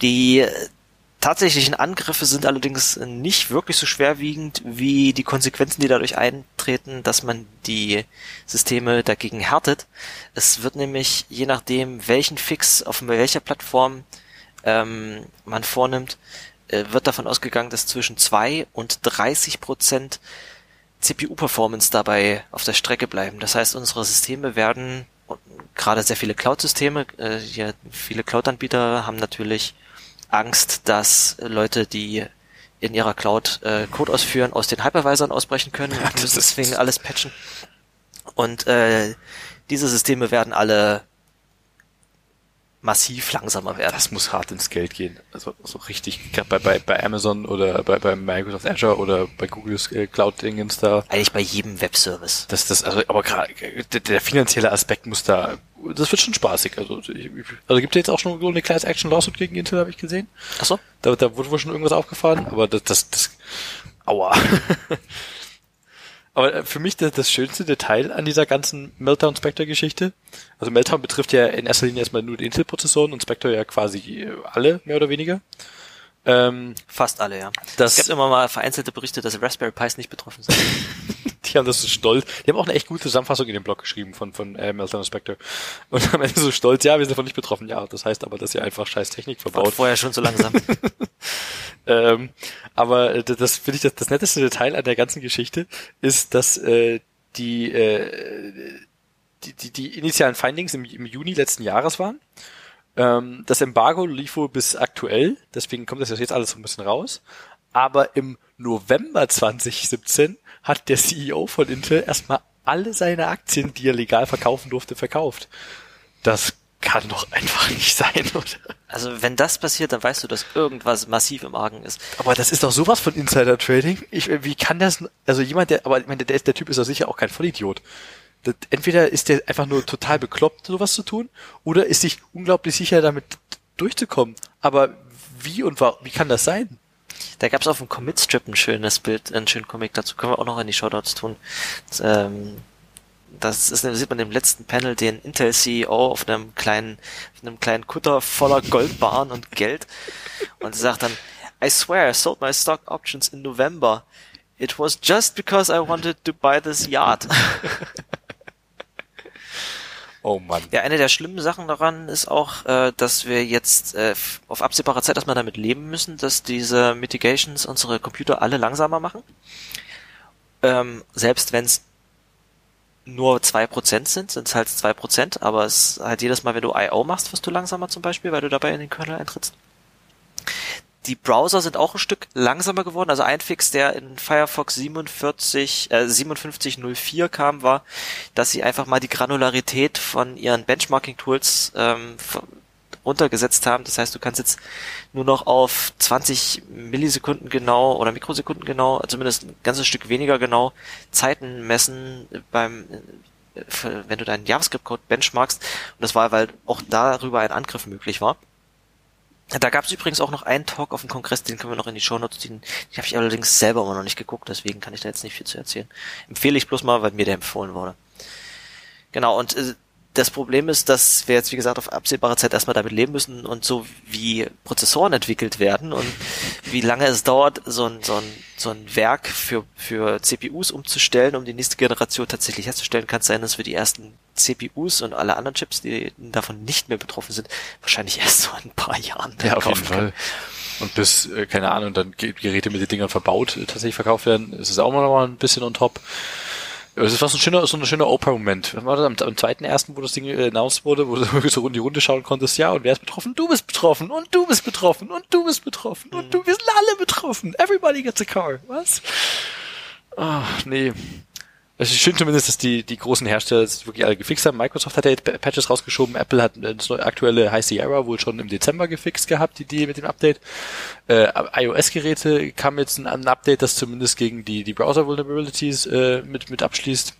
Die tatsächlichen Angriffe sind allerdings nicht wirklich so schwerwiegend wie die Konsequenzen, die dadurch eintreten, dass man die Systeme dagegen härtet. Es wird nämlich, je nachdem, welchen Fix auf welcher Plattform ähm, man vornimmt, äh, wird davon ausgegangen, dass zwischen zwei und 30 Prozent CPU-Performance dabei auf der Strecke bleiben. Das heißt, unsere Systeme werden, gerade sehr viele Cloud-Systeme, äh, ja, viele Cloud-Anbieter haben natürlich Angst, dass Leute, die in ihrer Cloud äh, Code ausführen, aus den Hypervisern ausbrechen können und müssen deswegen alles patchen. Und äh, diese Systeme werden alle massiv langsamer werden. Das muss hart ins Geld gehen. Also so richtig bei, bei, bei Amazon oder bei, bei Microsoft Azure oder bei Googles äh, Cloud-Dingens da. Eigentlich bei jedem Webservice. Das, das, also, aber gerade der, der finanzielle Aspekt muss da, das wird schon spaßig. Also, ich, also gibt es jetzt auch schon so eine Class Action Lawsuit gegen Intel, habe ich gesehen. Ach so? Da, da wurde wohl schon irgendwas aufgefahren, aber das, das, das aua. Aber äh, für mich das, das schönste Detail an dieser ganzen Meltdown Spectre Geschichte, also Meltdown betrifft ja in erster Linie erstmal nur die Intel-Prozessoren und Spectre ja quasi alle, mehr oder weniger. Ähm, Fast alle, ja. Es gibt immer mal vereinzelte Berichte, dass Raspberry Pis nicht betroffen sind. die haben das so stolz. Die haben auch eine echt gute Zusammenfassung in dem Blog geschrieben von, von äh, Meltdown Spectre. Und am Ende so stolz, ja, wir sind davon nicht betroffen. Ja, das heißt aber, dass ihr einfach scheiß Technik verbaut. War vorher schon so langsam. ähm, aber äh, das finde ich das, das netteste Detail an der ganzen Geschichte ist, dass äh, die, äh, die, die, die initialen Findings im, im Juni letzten Jahres waren. Ähm, das Embargo lief wohl bis aktuell, deswegen kommt das jetzt alles so ein bisschen raus. Aber im November 2017 hat der CEO von Intel erstmal alle seine Aktien, die er legal verkaufen durfte, verkauft. Das kann doch einfach nicht sein, oder? Also wenn das passiert, dann weißt du, dass irgendwas massiv im Argen ist. Aber das ist doch sowas von Insider Trading. Ich, wie kann das? Also jemand, der, aber ich meine, der, der Typ ist doch sicher auch kein Vollidiot. Das, entweder ist der einfach nur total bekloppt, sowas zu tun, oder ist sich unglaublich sicher, damit durchzukommen. Aber wie und wie kann das sein? Da gab es auf dem Commit-Strip ein schönes Bild, einen schönen Comic, dazu können wir auch noch in die Shoutouts tun. Das, ähm, das sieht man im letzten Panel den Intel CEO auf einem kleinen, auf einem kleinen Kutter voller Goldbarren und Geld und sagt dann, I swear I sold my stock options in November. It was just because I wanted to buy this yacht. Oh Mann. Ja, eine der schlimmen Sachen daran ist auch, äh, dass wir jetzt äh, auf absehbare Zeit erstmal damit leben müssen, dass diese Mitigations unsere Computer alle langsamer machen. Ähm, selbst wenn es nur zwei Prozent sind, sind es halt zwei Prozent, aber es halt jedes Mal, wenn du I.O. machst, wirst du langsamer zum Beispiel, weil du dabei in den Kernel eintrittst. Die Browser sind auch ein Stück langsamer geworden. Also ein Fix, der in Firefox 47, äh, 5704 kam, war, dass sie einfach mal die Granularität von ihren Benchmarking-Tools ähm, runtergesetzt haben. Das heißt, du kannst jetzt nur noch auf 20 Millisekunden genau oder Mikrosekunden genau, zumindest ein ganzes Stück weniger genau, Zeiten messen beim äh, wenn du deinen JavaScript-Code benchmarkst. Und das war, weil auch darüber ein Angriff möglich war. Da gab es übrigens auch noch einen Talk auf dem Kongress, den können wir noch in die Show Notes ziehen. Den habe ich allerdings selber immer noch nicht geguckt, deswegen kann ich da jetzt nicht viel zu erzählen. Empfehle ich bloß mal, weil mir der empfohlen wurde. Genau, und äh, das Problem ist, dass wir jetzt, wie gesagt, auf absehbare Zeit erstmal damit leben müssen und so wie Prozessoren entwickelt werden und wie lange es dauert, so ein, so ein, so ein Werk für, für CPUs umzustellen, um die nächste Generation tatsächlich herzustellen, kann es sein, dass wir die ersten CPUs und alle anderen Chips, die davon nicht mehr betroffen sind, wahrscheinlich erst so in ein paar Jahren ja, auf jeden Fall. Und bis, äh, keine Ahnung, dann Geräte mit den Dingern verbaut äh, tatsächlich verkauft werden, ist es auch mal ein bisschen on top. Es war so ein schöner, so ein schöner das am, am zweiten ersten, wo das Ding äh, announced wurde, wo du so in die Runde schauen konntest, ja, und wer ist betroffen? Du bist betroffen und du bist betroffen und du bist betroffen und du, wir sind alle betroffen. Everybody gets a car. Was? Ach, nee. Es ist schön zumindest, dass die, die großen Hersteller das wirklich alle gefixt haben. Microsoft hat ja Patches rausgeschoben, Apple hat das neue aktuelle High Sierra wohl schon im Dezember gefixt gehabt, die Idee mit dem Update. Äh, iOS-Geräte kam jetzt ein, ein, Update, das zumindest gegen die, die Browser-Vulnerabilities äh, mit, mit abschließt.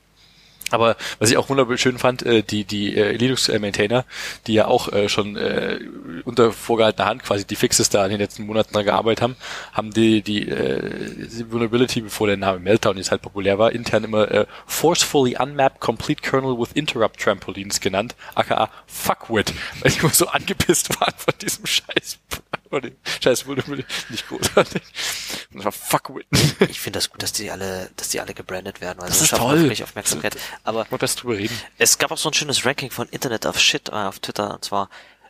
Aber was ich auch wunderschön fand, äh, die, die äh, Linux-Maintainer, die ja auch äh, schon äh, unter vorgehaltener Hand quasi die Fixes da in den letzten Monaten dran gearbeitet haben, haben die, die, äh, die Vulnerability, bevor der Name Meltdown jetzt halt populär war, intern immer äh, Forcefully Unmapped Complete Kernel with Interrupt Trampolines genannt, aka Fuckwit, weil die immer so angepisst waren von diesem Scheiß Oh nee, scheiß Vulnerability, nicht großartig. Das war Fuckwit. Ich finde das gut, dass die alle, dass die alle gebrandet werden, weil das ist toll. Aufmerksamkeit. Aber Mal besser drüber reden. Es gab auch so ein schönes Ranking von Internet of Shit äh, auf Twitter, und zwar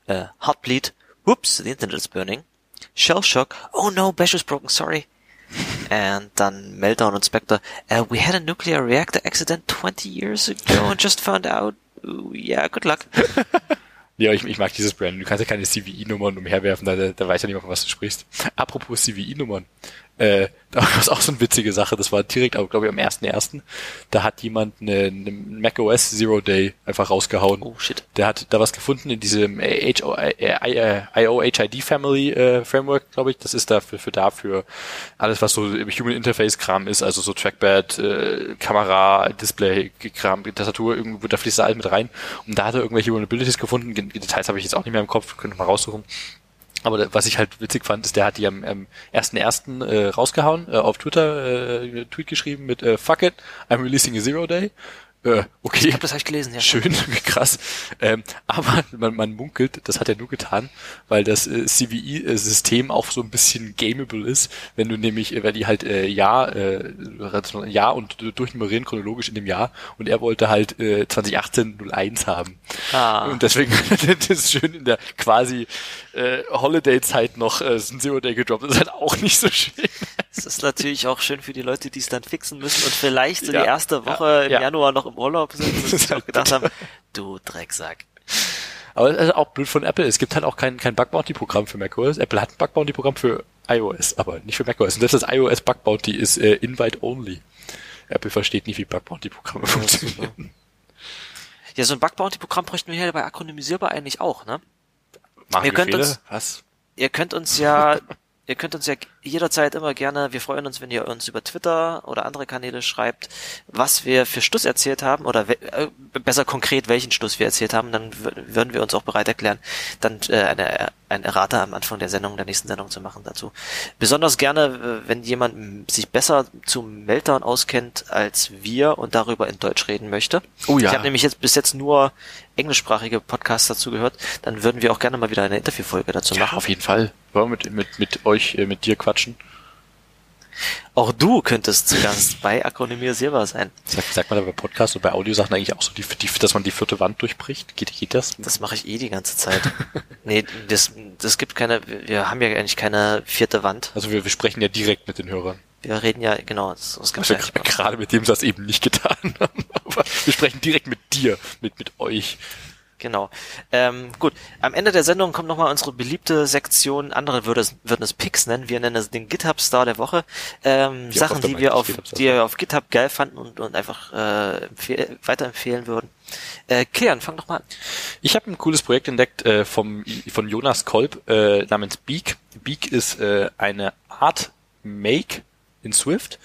äh, Heartbleed, Whoops, the Internet is burning, Shell Shock, Oh no, Bash is broken, sorry. And dann Meltdown und Spectre, uh, we had a nuclear reactor accident 20 years ago and just found out, Ooh, yeah, good luck. Ja, ich, ich mag dieses Brand. Du kannst ja keine CVI-Nummern umherwerfen, da, da, da weiß ja niemand, von was du sprichst. Apropos CVI-Nummern. Äh, da war es auch so eine witzige Sache. Das war direkt, glaube ich, am 1.1. Da hat jemand eine, eine macOS Zero Day einfach rausgehauen. Oh shit. Der hat da was gefunden in diesem IOHID Family äh, Framework, glaube ich. Das ist dafür für dafür alles, was so Human Interface Kram ist, also so Trackpad, äh, Kamera, Display Kram, Tastatur, irgendwo da fließt da alles mit rein. Und da hat er irgendwelche Vulnerabilities gefunden. Details habe ich jetzt auch nicht mehr im Kopf, könnte mal raussuchen. Aber was ich halt witzig fand, ist, der hat die am, am 1.1. Äh, rausgehauen, äh, auf Twitter äh, Tweet geschrieben mit äh, Fuck it, I'm releasing a Zero Day. Äh, okay. Ich hab das hab ich gelesen, ja. Schön, krass. Ähm, aber man, man munkelt, das hat er nur getan, weil das äh, CVI-System auch so ein bisschen gameable ist, wenn du nämlich, äh, weil die halt äh, Jahr, äh, Jahr und durchnummerieren chronologisch in dem Jahr und er wollte halt äh, 2018 01 haben. Ah. Und deswegen das ist schön in der quasi äh, Holiday-Zeit noch äh, ein Zero-Day gedroppt. Das ist halt auch nicht so schön. Es ist natürlich auch schön für die Leute, die es dann fixen müssen und vielleicht so ja, die erste Woche ja, im ja. Januar noch im Urlaub sind und sich auch gedacht haben, du Drecksack. Aber es ist auch blöd von Apple. Es gibt halt auch kein, kein Bug Bounty Programm für macOS. Apple hat ein Bug Bounty Programm für iOS, aber nicht für macOS. Und selbst das iOS Bug Bounty ist äh, Invite Only. Apple versteht nicht, wie Bug Bounty Programme ja, funktionieren. Ja, so ein Bug Bounty Programm bräuchten wir hier bei akronymisierbar eigentlich auch, ne? Machen ihr könnt Fehler? uns, Was? Ihr könnt uns ja, ihr könnt uns ja jederzeit immer gerne. Wir freuen uns, wenn ihr uns über Twitter oder andere Kanäle schreibt, was wir für Stuss erzählt haben oder äh, besser konkret, welchen Stuss wir erzählt haben. Dann würden wir uns auch bereit erklären, dann äh, eine, ein Errata am Anfang der Sendung, der nächsten Sendung zu machen dazu. Besonders gerne, wenn jemand sich besser zu Meltdown auskennt als wir und darüber in Deutsch reden möchte. Oh ja. Ich habe nämlich jetzt bis jetzt nur englischsprachige Podcasts dazu gehört. Dann würden wir auch gerne mal wieder eine Interviewfolge dazu machen. Ja, auf jeden Fall. Wollen wir mit, mit, mit euch, äh, mit dir quatschen? Auch du könntest zu Gast bei Akronymisierbar sein. Sagt, sagt man da bei Podcasts und bei Audiosachen eigentlich auch so, die, die, dass man die vierte Wand durchbricht? Geht, geht das? Das mache ich eh die ganze Zeit. nee, das, das gibt keine, wir haben ja eigentlich keine vierte Wand. Also wir, wir sprechen ja direkt mit den Hörern. Wir reden ja, genau, das, das Was wir gerade mit dem Satz eben nicht getan haben. Aber wir sprechen direkt mit dir, mit, mit euch. Genau. Ähm, gut, am Ende der Sendung kommt nochmal unsere beliebte Sektion, andere würde es, würden es Picks nennen, wir nennen es den GitHub-Star der Woche. Ähm, Sachen, die wir auf, die wir auf GitHub geil fanden und, und einfach äh, weiterempfehlen würden. Äh, Kian, fang doch mal an. Ich habe ein cooles Projekt entdeckt äh, vom, von Jonas Kolb äh, namens Beak. Beak ist äh, eine Art Make in Swift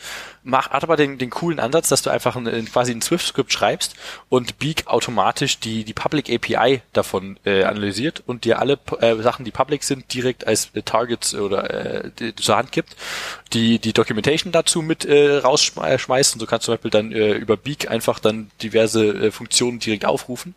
mach, hat aber den, den coolen Ansatz, dass du einfach ein, quasi ein Swift-Skript schreibst und Beak automatisch die, die Public API davon äh, analysiert und dir alle äh, Sachen, die public sind, direkt als äh, Targets oder äh, zur Hand gibt, die die Documentation dazu mit äh, rausschmeißt und so kannst du zum Beispiel dann äh, über Beak einfach dann diverse äh, Funktionen direkt aufrufen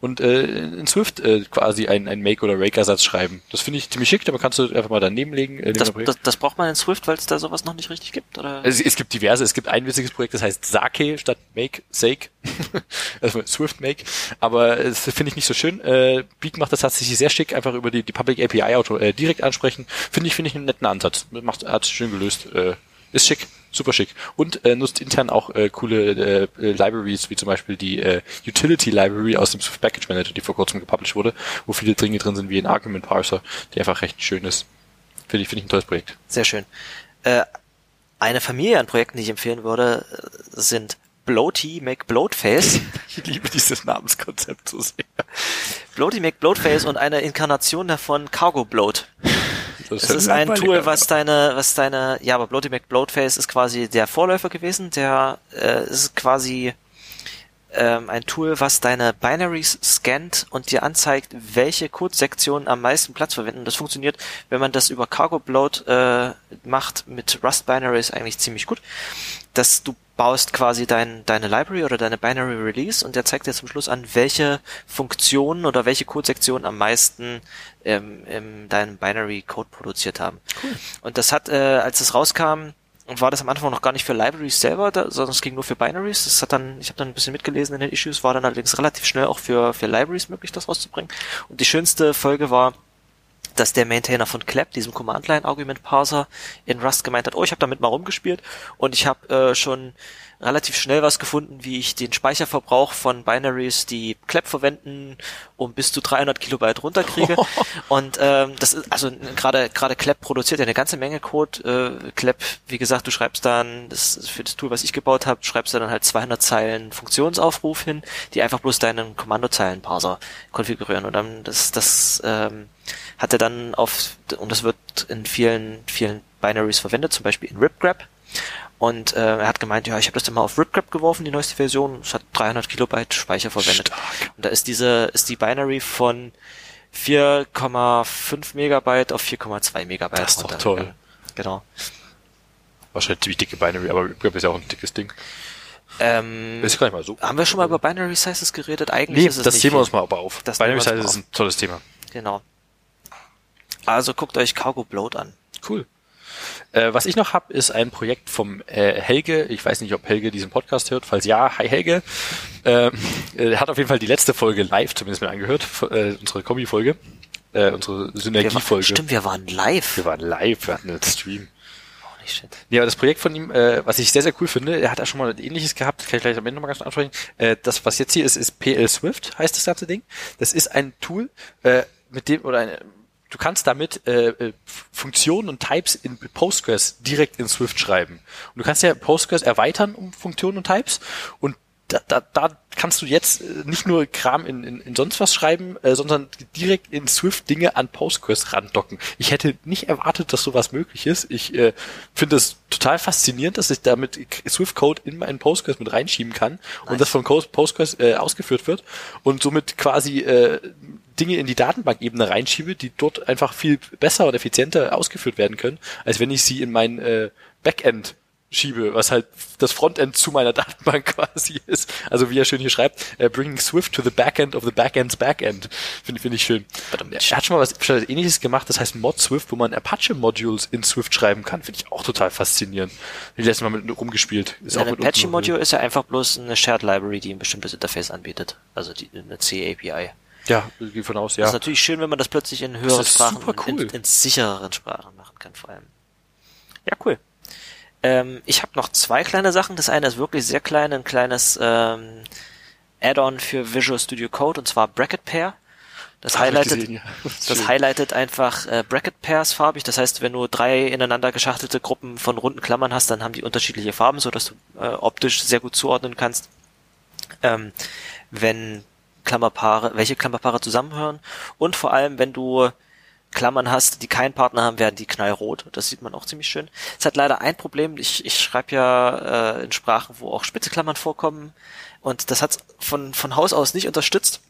und äh, in Swift äh, quasi ein, ein Make- oder Rake-Ersatz schreiben. Das finde ich ziemlich schick, aber kannst du einfach mal daneben legen. Äh, das, das, das braucht man in Swift, weil es da sowas noch nicht richtig gibt? Oder? Es, es gibt diverse diverse. Es gibt ein witziges Projekt, das heißt Sake statt Make, Sake. also Swift Make. Aber das finde ich nicht so schön. Äh, Beak macht das tatsächlich sehr schick, einfach über die, die Public API Auto äh, direkt ansprechen. Finde ich, finde ich einen netten Ansatz. Macht, hat schön gelöst. Äh, ist schick, super schick. Und äh, nutzt intern auch äh, coole äh, Libraries, wie zum Beispiel die äh, Utility Library aus dem Swift Package Manager, die vor kurzem gepublished wurde, wo viele Dinge drin sind, wie ein Argument Parser, die einfach recht schön ist. Finde ich, finde ich ein tolles Projekt. Sehr schön. Äh, eine Familie an Projekten, die ich empfehlen würde, sind Bloaty McBloatface. Ich liebe dieses Namenskonzept so sehr. Bloaty McBloatface und eine Inkarnation davon Cargo Bloat. Das, das ist ein Tool, was deine, was deine, ja, aber Bloaty McBloatface ist quasi der Vorläufer gewesen, der äh, ist quasi ähm, ein Tool, was deine Binaries scannt und dir anzeigt, welche Codesektionen am meisten Platz verwenden. Das funktioniert, wenn man das über Cargo Bloat äh, macht mit Rust Binaries eigentlich ziemlich gut. Dass du baust quasi dein, deine Library oder deine Binary Release und der zeigt dir zum Schluss an, welche Funktionen oder welche Codesektionen am meisten ähm, in deinem Binary Code produziert haben. Cool. Und das hat, äh, als es rauskam, war das am Anfang noch gar nicht für Libraries selber, da, sondern es ging nur für Binaries. Das hat dann, ich habe dann ein bisschen mitgelesen in den Issues, war dann allerdings relativ schnell auch für, für Libraries möglich, das rauszubringen. Und die schönste Folge war, dass der Maintainer von Clap, diesem Command-Line-Argument-Parser, in Rust gemeint hat, oh, ich habe damit mal rumgespielt und ich habe äh, schon relativ schnell was gefunden, wie ich den Speicherverbrauch von Binaries, die Clap verwenden, um bis zu 300 Kilobyte runterkriege. und ähm, das ist also gerade gerade Clap produziert ja eine ganze Menge Code. Äh, Clap, wie gesagt, du schreibst dann das für das Tool, was ich gebaut habe, schreibst du dann halt 200 Zeilen Funktionsaufruf hin, die einfach bloß deinen Kommandozeilenparser konfigurieren und dann das das ähm, hat er dann auf und das wird in vielen vielen Binaries verwendet, zum Beispiel in RipGrab und äh, er hat gemeint, ja, ich habe das dann mal auf RipGrab geworfen, die neueste Version. Es hat 300 Kilobyte Speicher verwendet. Stark. Und da ist diese, ist die Binary von 4,5 Megabyte auf 4,2 Megabyte. Das ist doch toll. Genau. Wahrscheinlich ziemlich dicke Binary, aber RipGrab ist ja auch ein dickes Ding. Ähm, ist gar nicht mal so. Haben wir schon mal über Binary Sizes geredet? Eigentlich nee, ist es das Thema uns mal aber auf. Das Binary Sizes ist ein tolles Thema. Genau. Also guckt euch Cargo Bloat an. Cool. Äh, was ich noch habe, ist ein Projekt vom äh, Helge. Ich weiß nicht, ob Helge diesen Podcast hört. Falls ja, hi Helge. Ähm, äh, er hat auf jeden Fall die letzte Folge live zumindest mir angehört, äh, unsere Kombi-Folge, äh, unsere Synergie-Folge. Stimmt, wir waren live. Wir waren live, wir hatten einen Stream. Shit. Ja, aber das Projekt von ihm, äh, was ich sehr, sehr cool finde, er hat ja schon mal ein ähnliches gehabt, kann ich gleich am Ende nochmal ganz ansprechen. Äh, das, was jetzt hier ist, ist PL Swift, heißt das ganze Ding. Das ist ein Tool, äh, mit dem, oder eine, du kannst damit äh, äh, Funktionen und Types in Postgres direkt in Swift schreiben. Und du kannst ja Postgres erweitern um Funktionen und Types und da, da, da kannst du jetzt äh, nicht nur Kram in, in, in sonst was schreiben, äh, sondern direkt in Swift Dinge an Postgres randocken. Ich hätte nicht erwartet, dass sowas möglich ist. Ich äh, finde es total faszinierend, dass ich damit Swift Code in meinen Postgres mit reinschieben kann nice. und das von Postgres äh, ausgeführt wird und somit quasi äh, Dinge in die Datenbankebene reinschiebe, die dort einfach viel besser und effizienter ausgeführt werden können, als wenn ich sie in mein äh, Backend schiebe, was halt das Frontend zu meiner Datenbank quasi ist. Also wie er schön hier schreibt, uh, bringing Swift to the backend of the backend's backend. Finde find ich schön. Er hat schon mal was, was ähnliches gemacht, das heißt Mod Swift, wo man Apache-Modules in Swift schreiben kann. Finde ich auch total faszinierend. Ich letztes Mal mit rumgespielt. Ist ja, ein Apache-Module ist ja einfach bloß eine Shared Library, die ein bestimmtes Interface anbietet. Also die, eine C-API. Ja, gehe von aus, ja. Das ist natürlich schön, wenn man das plötzlich in höheren Sprachen, cool. in, in sichereren Sprachen machen kann, vor allem. Ja, cool. Ähm, ich habe noch zwei kleine Sachen. Das eine ist wirklich sehr klein, ein kleines ähm, Add-on für Visual Studio Code und zwar Bracket Pair. Das Ach, highlightet, gesehen, ja. das, das highlightet einfach äh, Bracket Pairs farbig. Das heißt, wenn du drei ineinander geschachtelte Gruppen von runden Klammern hast, dann haben die unterschiedliche Farben, so dass du äh, optisch sehr gut zuordnen kannst. Ähm, wenn Klammerpaare, welche Klammerpaare zusammenhören und vor allem, wenn du Klammern hast, die keinen Partner haben, werden die knallrot. Das sieht man auch ziemlich schön. Es hat leider ein Problem. Ich, ich schreibe ja äh, in Sprachen, wo auch spitze Klammern vorkommen. Und das hat von, von Haus aus nicht unterstützt.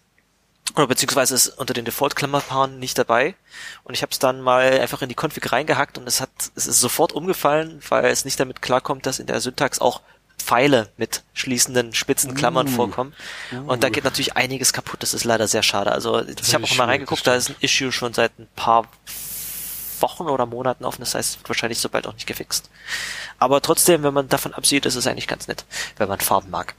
Oder beziehungsweise ist unter den Default-Klammerpaaren nicht dabei. Und ich habe es dann mal einfach in die Config reingehackt und es hat, es ist sofort umgefallen, weil es nicht damit klarkommt, dass in der Syntax auch Pfeile mit schließenden spitzen Klammern uh, vorkommen. Uh. Und da geht natürlich einiges kaputt. Das ist leider sehr schade. Also das ich habe auch mal reingeguckt, da ist ein Issue schon seit ein paar Wochen oder Monaten offen. Das heißt, wahrscheinlich sobald auch nicht gefixt. Aber trotzdem, wenn man davon absieht, ist es eigentlich ganz nett, wenn man Farben mag.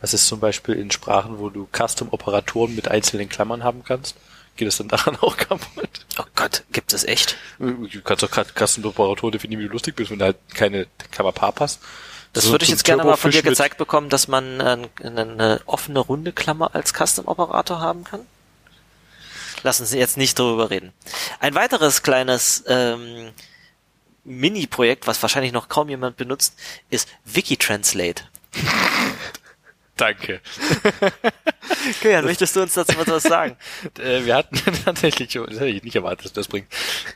Was ist zum Beispiel in Sprachen, wo du Custom-Operatoren mit einzelnen Klammern haben kannst? Geht es dann daran auch kaputt? Oh Gott, gibt es echt? Du kannst doch Custom-Operatoren definieren, wie du lustig bist, wenn da halt keine Klammer-Paar passt. Das so würde ich jetzt gerne mal von dir gezeigt bekommen, dass man äh, eine offene runde Klammer als Custom-Operator haben kann. Lassen Sie jetzt nicht darüber reden. Ein weiteres kleines ähm, Mini-Projekt, was wahrscheinlich noch kaum jemand benutzt, ist Wikitranslate. Danke. Kilian, möchtest du uns dazu was sagen? Äh, wir hatten tatsächlich, das hätte ich nicht erwartet, dass das bringt,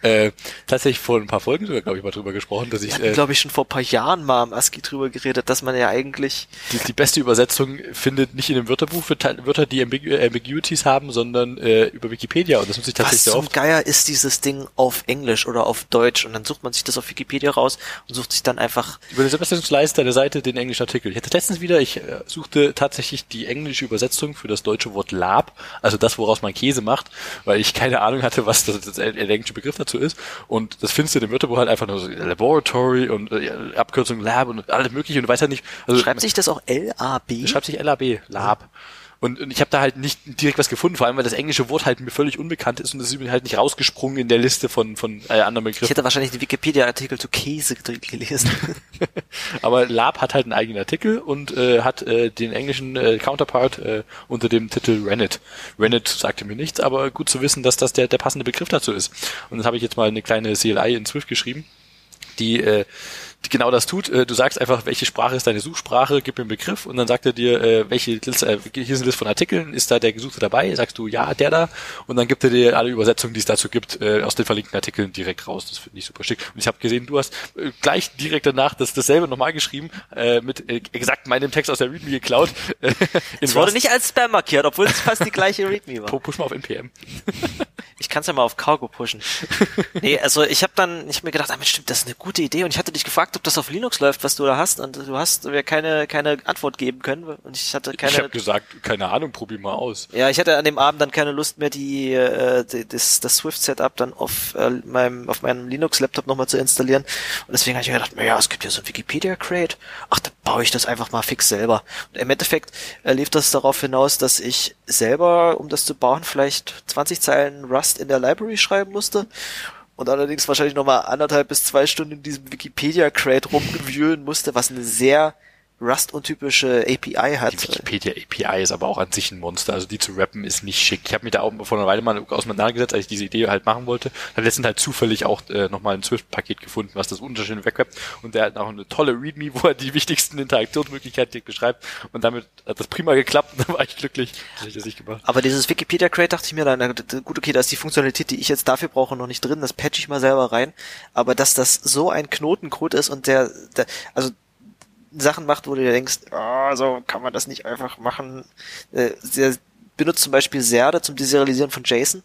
äh, tatsächlich vor ein paar Folgen sogar, glaube ich, mal drüber gesprochen, dass ich... Äh, glaube ich, schon vor ein paar Jahren mal am ASCII drüber geredet, dass man ja eigentlich... Die, die beste Übersetzung findet nicht in dem Wörterbuch für Wörter, die Ambigu Ambiguities haben, sondern äh, über Wikipedia und das nutze ich tatsächlich sehr oft. Was zum Geier ist dieses Ding auf Englisch oder auf Deutsch und dann sucht man sich das auf Wikipedia raus und sucht sich dann einfach... Über den Übersetzungsleiste der Seite den englischen Artikel. Ich hatte letztens wieder, ich äh, suchte tatsächlich die englische Übersetzung für das deutsche Wort Lab, also das, woraus man Käse macht, weil ich keine Ahnung hatte, was das, der englische Begriff dazu ist. Und das findest du im Wörterbuch halt einfach nur so Laboratory und äh, Abkürzung Lab und alles mögliche und du weißt halt nicht. Also, schreibt sich das auch L-A-B? Schreibt sich L-A-B, Lab. Und, und ich habe da halt nicht direkt was gefunden, vor allem weil das englische Wort halt mir völlig unbekannt ist und das ist mir halt nicht rausgesprungen in der Liste von, von äh, anderen Begriffen. Ich hätte wahrscheinlich den Wikipedia-Artikel zu Käse gelesen. Aber Lab hat halt einen eigenen Artikel und äh, hat äh, den englischen äh, Counterpart äh, unter dem Titel Rennet. Rennet sagte mir nichts, aber gut zu wissen, dass das der, der passende Begriff dazu ist. Und das habe ich jetzt mal eine kleine CLI in Swift geschrieben, die äh, die genau das tut. Äh, du sagst einfach, welche Sprache ist deine Suchsprache, gib mir einen Begriff und dann sagt er dir, äh, welche Liste, äh, hier ist eine Liste von Artikeln, ist da der Gesuchte dabei? Sagst du ja, der da und dann gibt er dir alle Übersetzungen, die es dazu gibt, aus den verlinkten Artikeln direkt raus. Das finde ich super schick. Und ich habe gesehen, du hast gleich direkt danach das dasselbe nochmal geschrieben, mit exakt meinem Text aus der README geklaut. es wurde nicht als Spam markiert, obwohl es fast die gleiche README war. Push mal auf NPM. ich kann es ja mal auf Cargo pushen. nee, also ich habe dann, ich hab mir gedacht, ah, stimmt, das ist eine gute Idee und ich hatte dich gefragt, ob das auf Linux läuft, was du da hast, und du hast mir keine, keine Antwort geben können, und ich hatte keine. Ich habe gesagt, keine Ahnung, probier mal aus. Ja, ich hatte an dem Abend dann keine Lust mehr, die, äh, die das, das Swift-Setup dann auf äh, meinem, auf meinem Linux-Laptop nochmal zu installieren. Und deswegen habe ich mir gedacht, naja, es gibt ja so ein Wikipedia-Crate. Ach, dann baue ich das einfach mal fix selber. Und im Endeffekt äh, lief das darauf hinaus, dass ich selber, um das zu bauen, vielleicht 20 Zeilen Rust in der Library schreiben musste und allerdings wahrscheinlich nochmal anderthalb bis zwei Stunden in diesem Wikipedia-Crate rumgewühlen musste, was eine sehr Rust-untypische API hat. Die Wikipedia API ist aber auch an sich ein Monster. Also die zu rappen ist nicht schick. Ich habe mich da auch vor einer Weile mal auseinandergesetzt, als ich diese Idee halt machen wollte. Habe letztens halt zufällig auch äh, nochmal ein Swift-Paket gefunden, was das wunderschön wegrappt. Und der hat auch eine tolle README, wo er die wichtigsten Interaktionsmöglichkeiten beschreibt. Und damit hat das prima geklappt. Und da war ich glücklich, dass ich das nicht gemacht Aber dieses Wikipedia Crate dachte ich mir dann, na, gut, okay, da ist die Funktionalität, die ich jetzt dafür brauche, noch nicht drin. Das patch ich mal selber rein. Aber dass das so ein Knotencode ist und der, der also Sachen macht, wo du dir denkst, oh, so kann man das nicht einfach machen. Äh, der benutzt zum Beispiel Serde zum Deserialisieren von JSON.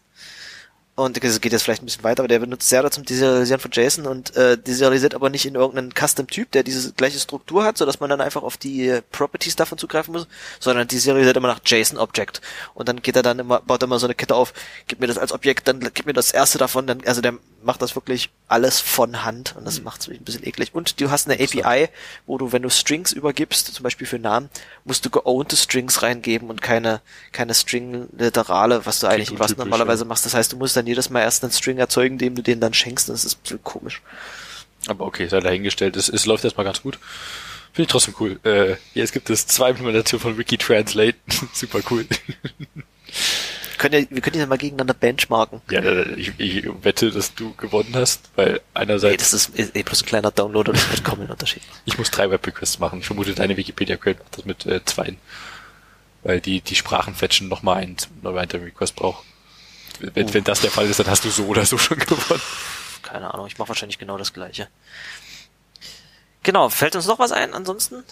Und das geht jetzt vielleicht ein bisschen weiter, aber der benutzt Serde zum Deserialisieren von JSON und äh, deserialisiert aber nicht in irgendeinen Custom-Typ, der diese gleiche Struktur hat, sodass man dann einfach auf die Properties davon zugreifen muss, sondern deserialisiert immer nach JSON-Object. Und dann geht er dann immer, baut er immer so eine Kette auf, gib mir das als Objekt, dann gib mir das erste davon, dann, also der macht das wirklich alles von Hand und das mhm. macht es ein bisschen eklig. Und du hast eine API, wo du, wenn du Strings übergibst, zum Beispiel für Namen, musst du geownte Strings reingeben und keine, keine String-Literale, was du eigentlich was normalerweise ja. machst. Das heißt, du musst dann jedes Mal erst einen String erzeugen, dem du den dann schenkst. Das ist ein bisschen komisch. Aber okay, sei dahingestellt. Es, es läuft erstmal ganz gut. Finde ich trotzdem cool. Äh, jetzt gibt es zwei Implementationen von Wikitranslate. Super cool. können ja, wir können ja mal gegeneinander benchmarken. Ja, ich, ich wette, dass du gewonnen hast, weil einerseits... Nee, das ist eh bloß ein kleiner Download und das wird kaum ein Unterschied. Ich muss drei Web-Requests machen. Ich vermute, deine Wikipedia-Quelle macht das mit äh, zwei. Weil die, die Sprachenfetchen nochmal einen weiteren Request braucht. Wenn, uh. wenn das der Fall ist, dann hast du so oder so schon gewonnen. Keine Ahnung, ich mache wahrscheinlich genau das gleiche. Genau, fällt uns noch was ein ansonsten?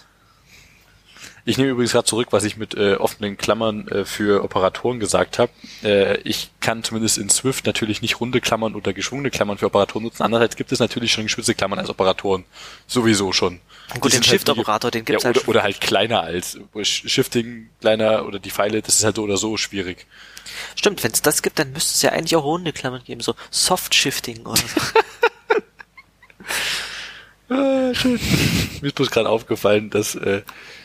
Ich nehme übrigens gerade zurück, was ich mit äh, offenen Klammern äh, für Operatoren gesagt habe. Äh, ich kann zumindest in Swift natürlich nicht runde Klammern oder geschwungene Klammern für Operatoren nutzen. Andererseits gibt es natürlich schon geschützte Klammern als Operatoren. Sowieso schon. Gut, den Shift-Operator, halt, den gibt's ja, halt oder, halt. Oder halt kleiner als Shifting kleiner oder die Pfeile, das ist halt so oder so schwierig. Stimmt, wenn es das gibt, dann müsste es ja eigentlich auch runde Klammern geben, so Soft-Shifting oder so. ah, schön. Mir ist bloß gerade aufgefallen, dass äh,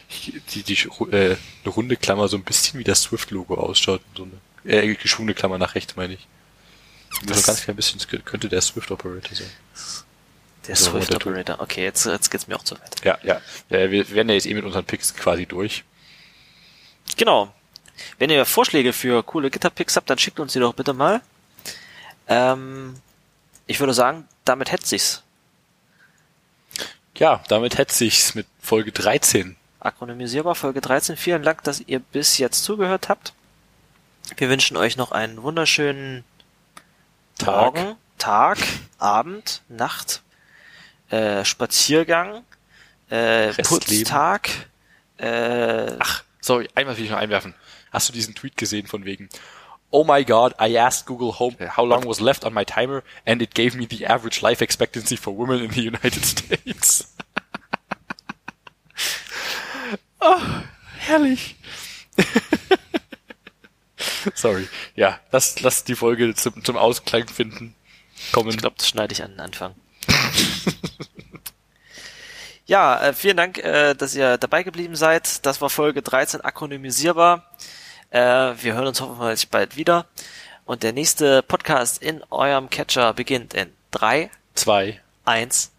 die, die äh, eine runde Klammer so ein bisschen wie das Swift-Logo ausschaut. So eine äh, geschwungene Klammer nach rechts, meine ich. Das so ganz klein bisschen könnte der Swift-Operator sein. Der so, Swift-Operator. Okay, jetzt, jetzt geht's mir auch zu weit. Ja, ja. ja wir werden ja jetzt eh mit unseren Picks quasi durch. Genau. Wenn ihr Vorschläge für coole Gitter-Picks habt, dann schickt uns die doch bitte mal. Ähm, ich würde sagen, damit hätte sich's. Ja, damit hätte sich's mit Folge 13. Akronymisierbar Folge 13. Vielen Dank, dass ihr bis jetzt zugehört habt. Wir wünschen euch noch einen wunderschönen Tag, Morgen, Tag, Abend, Nacht, äh, Spaziergang, äh, Putztag. Äh, Ach, sorry, einmal will ich noch einwerfen. Hast du diesen Tweet gesehen von wegen Oh my god, I asked Google Home how long was left on my timer and it gave me the average life expectancy for women in the United States. Oh, herrlich. Sorry. Ja, lass, lass die Folge zum, zum Ausklang finden. Kommen. Ich glaube, das schneide ich an den Anfang. ja, äh, vielen Dank, äh, dass ihr dabei geblieben seid. Das war Folge 13 akronymisierbar. Äh, wir hören uns hoffentlich bald wieder. Und der nächste Podcast in eurem Catcher beginnt in 3, 2, 1.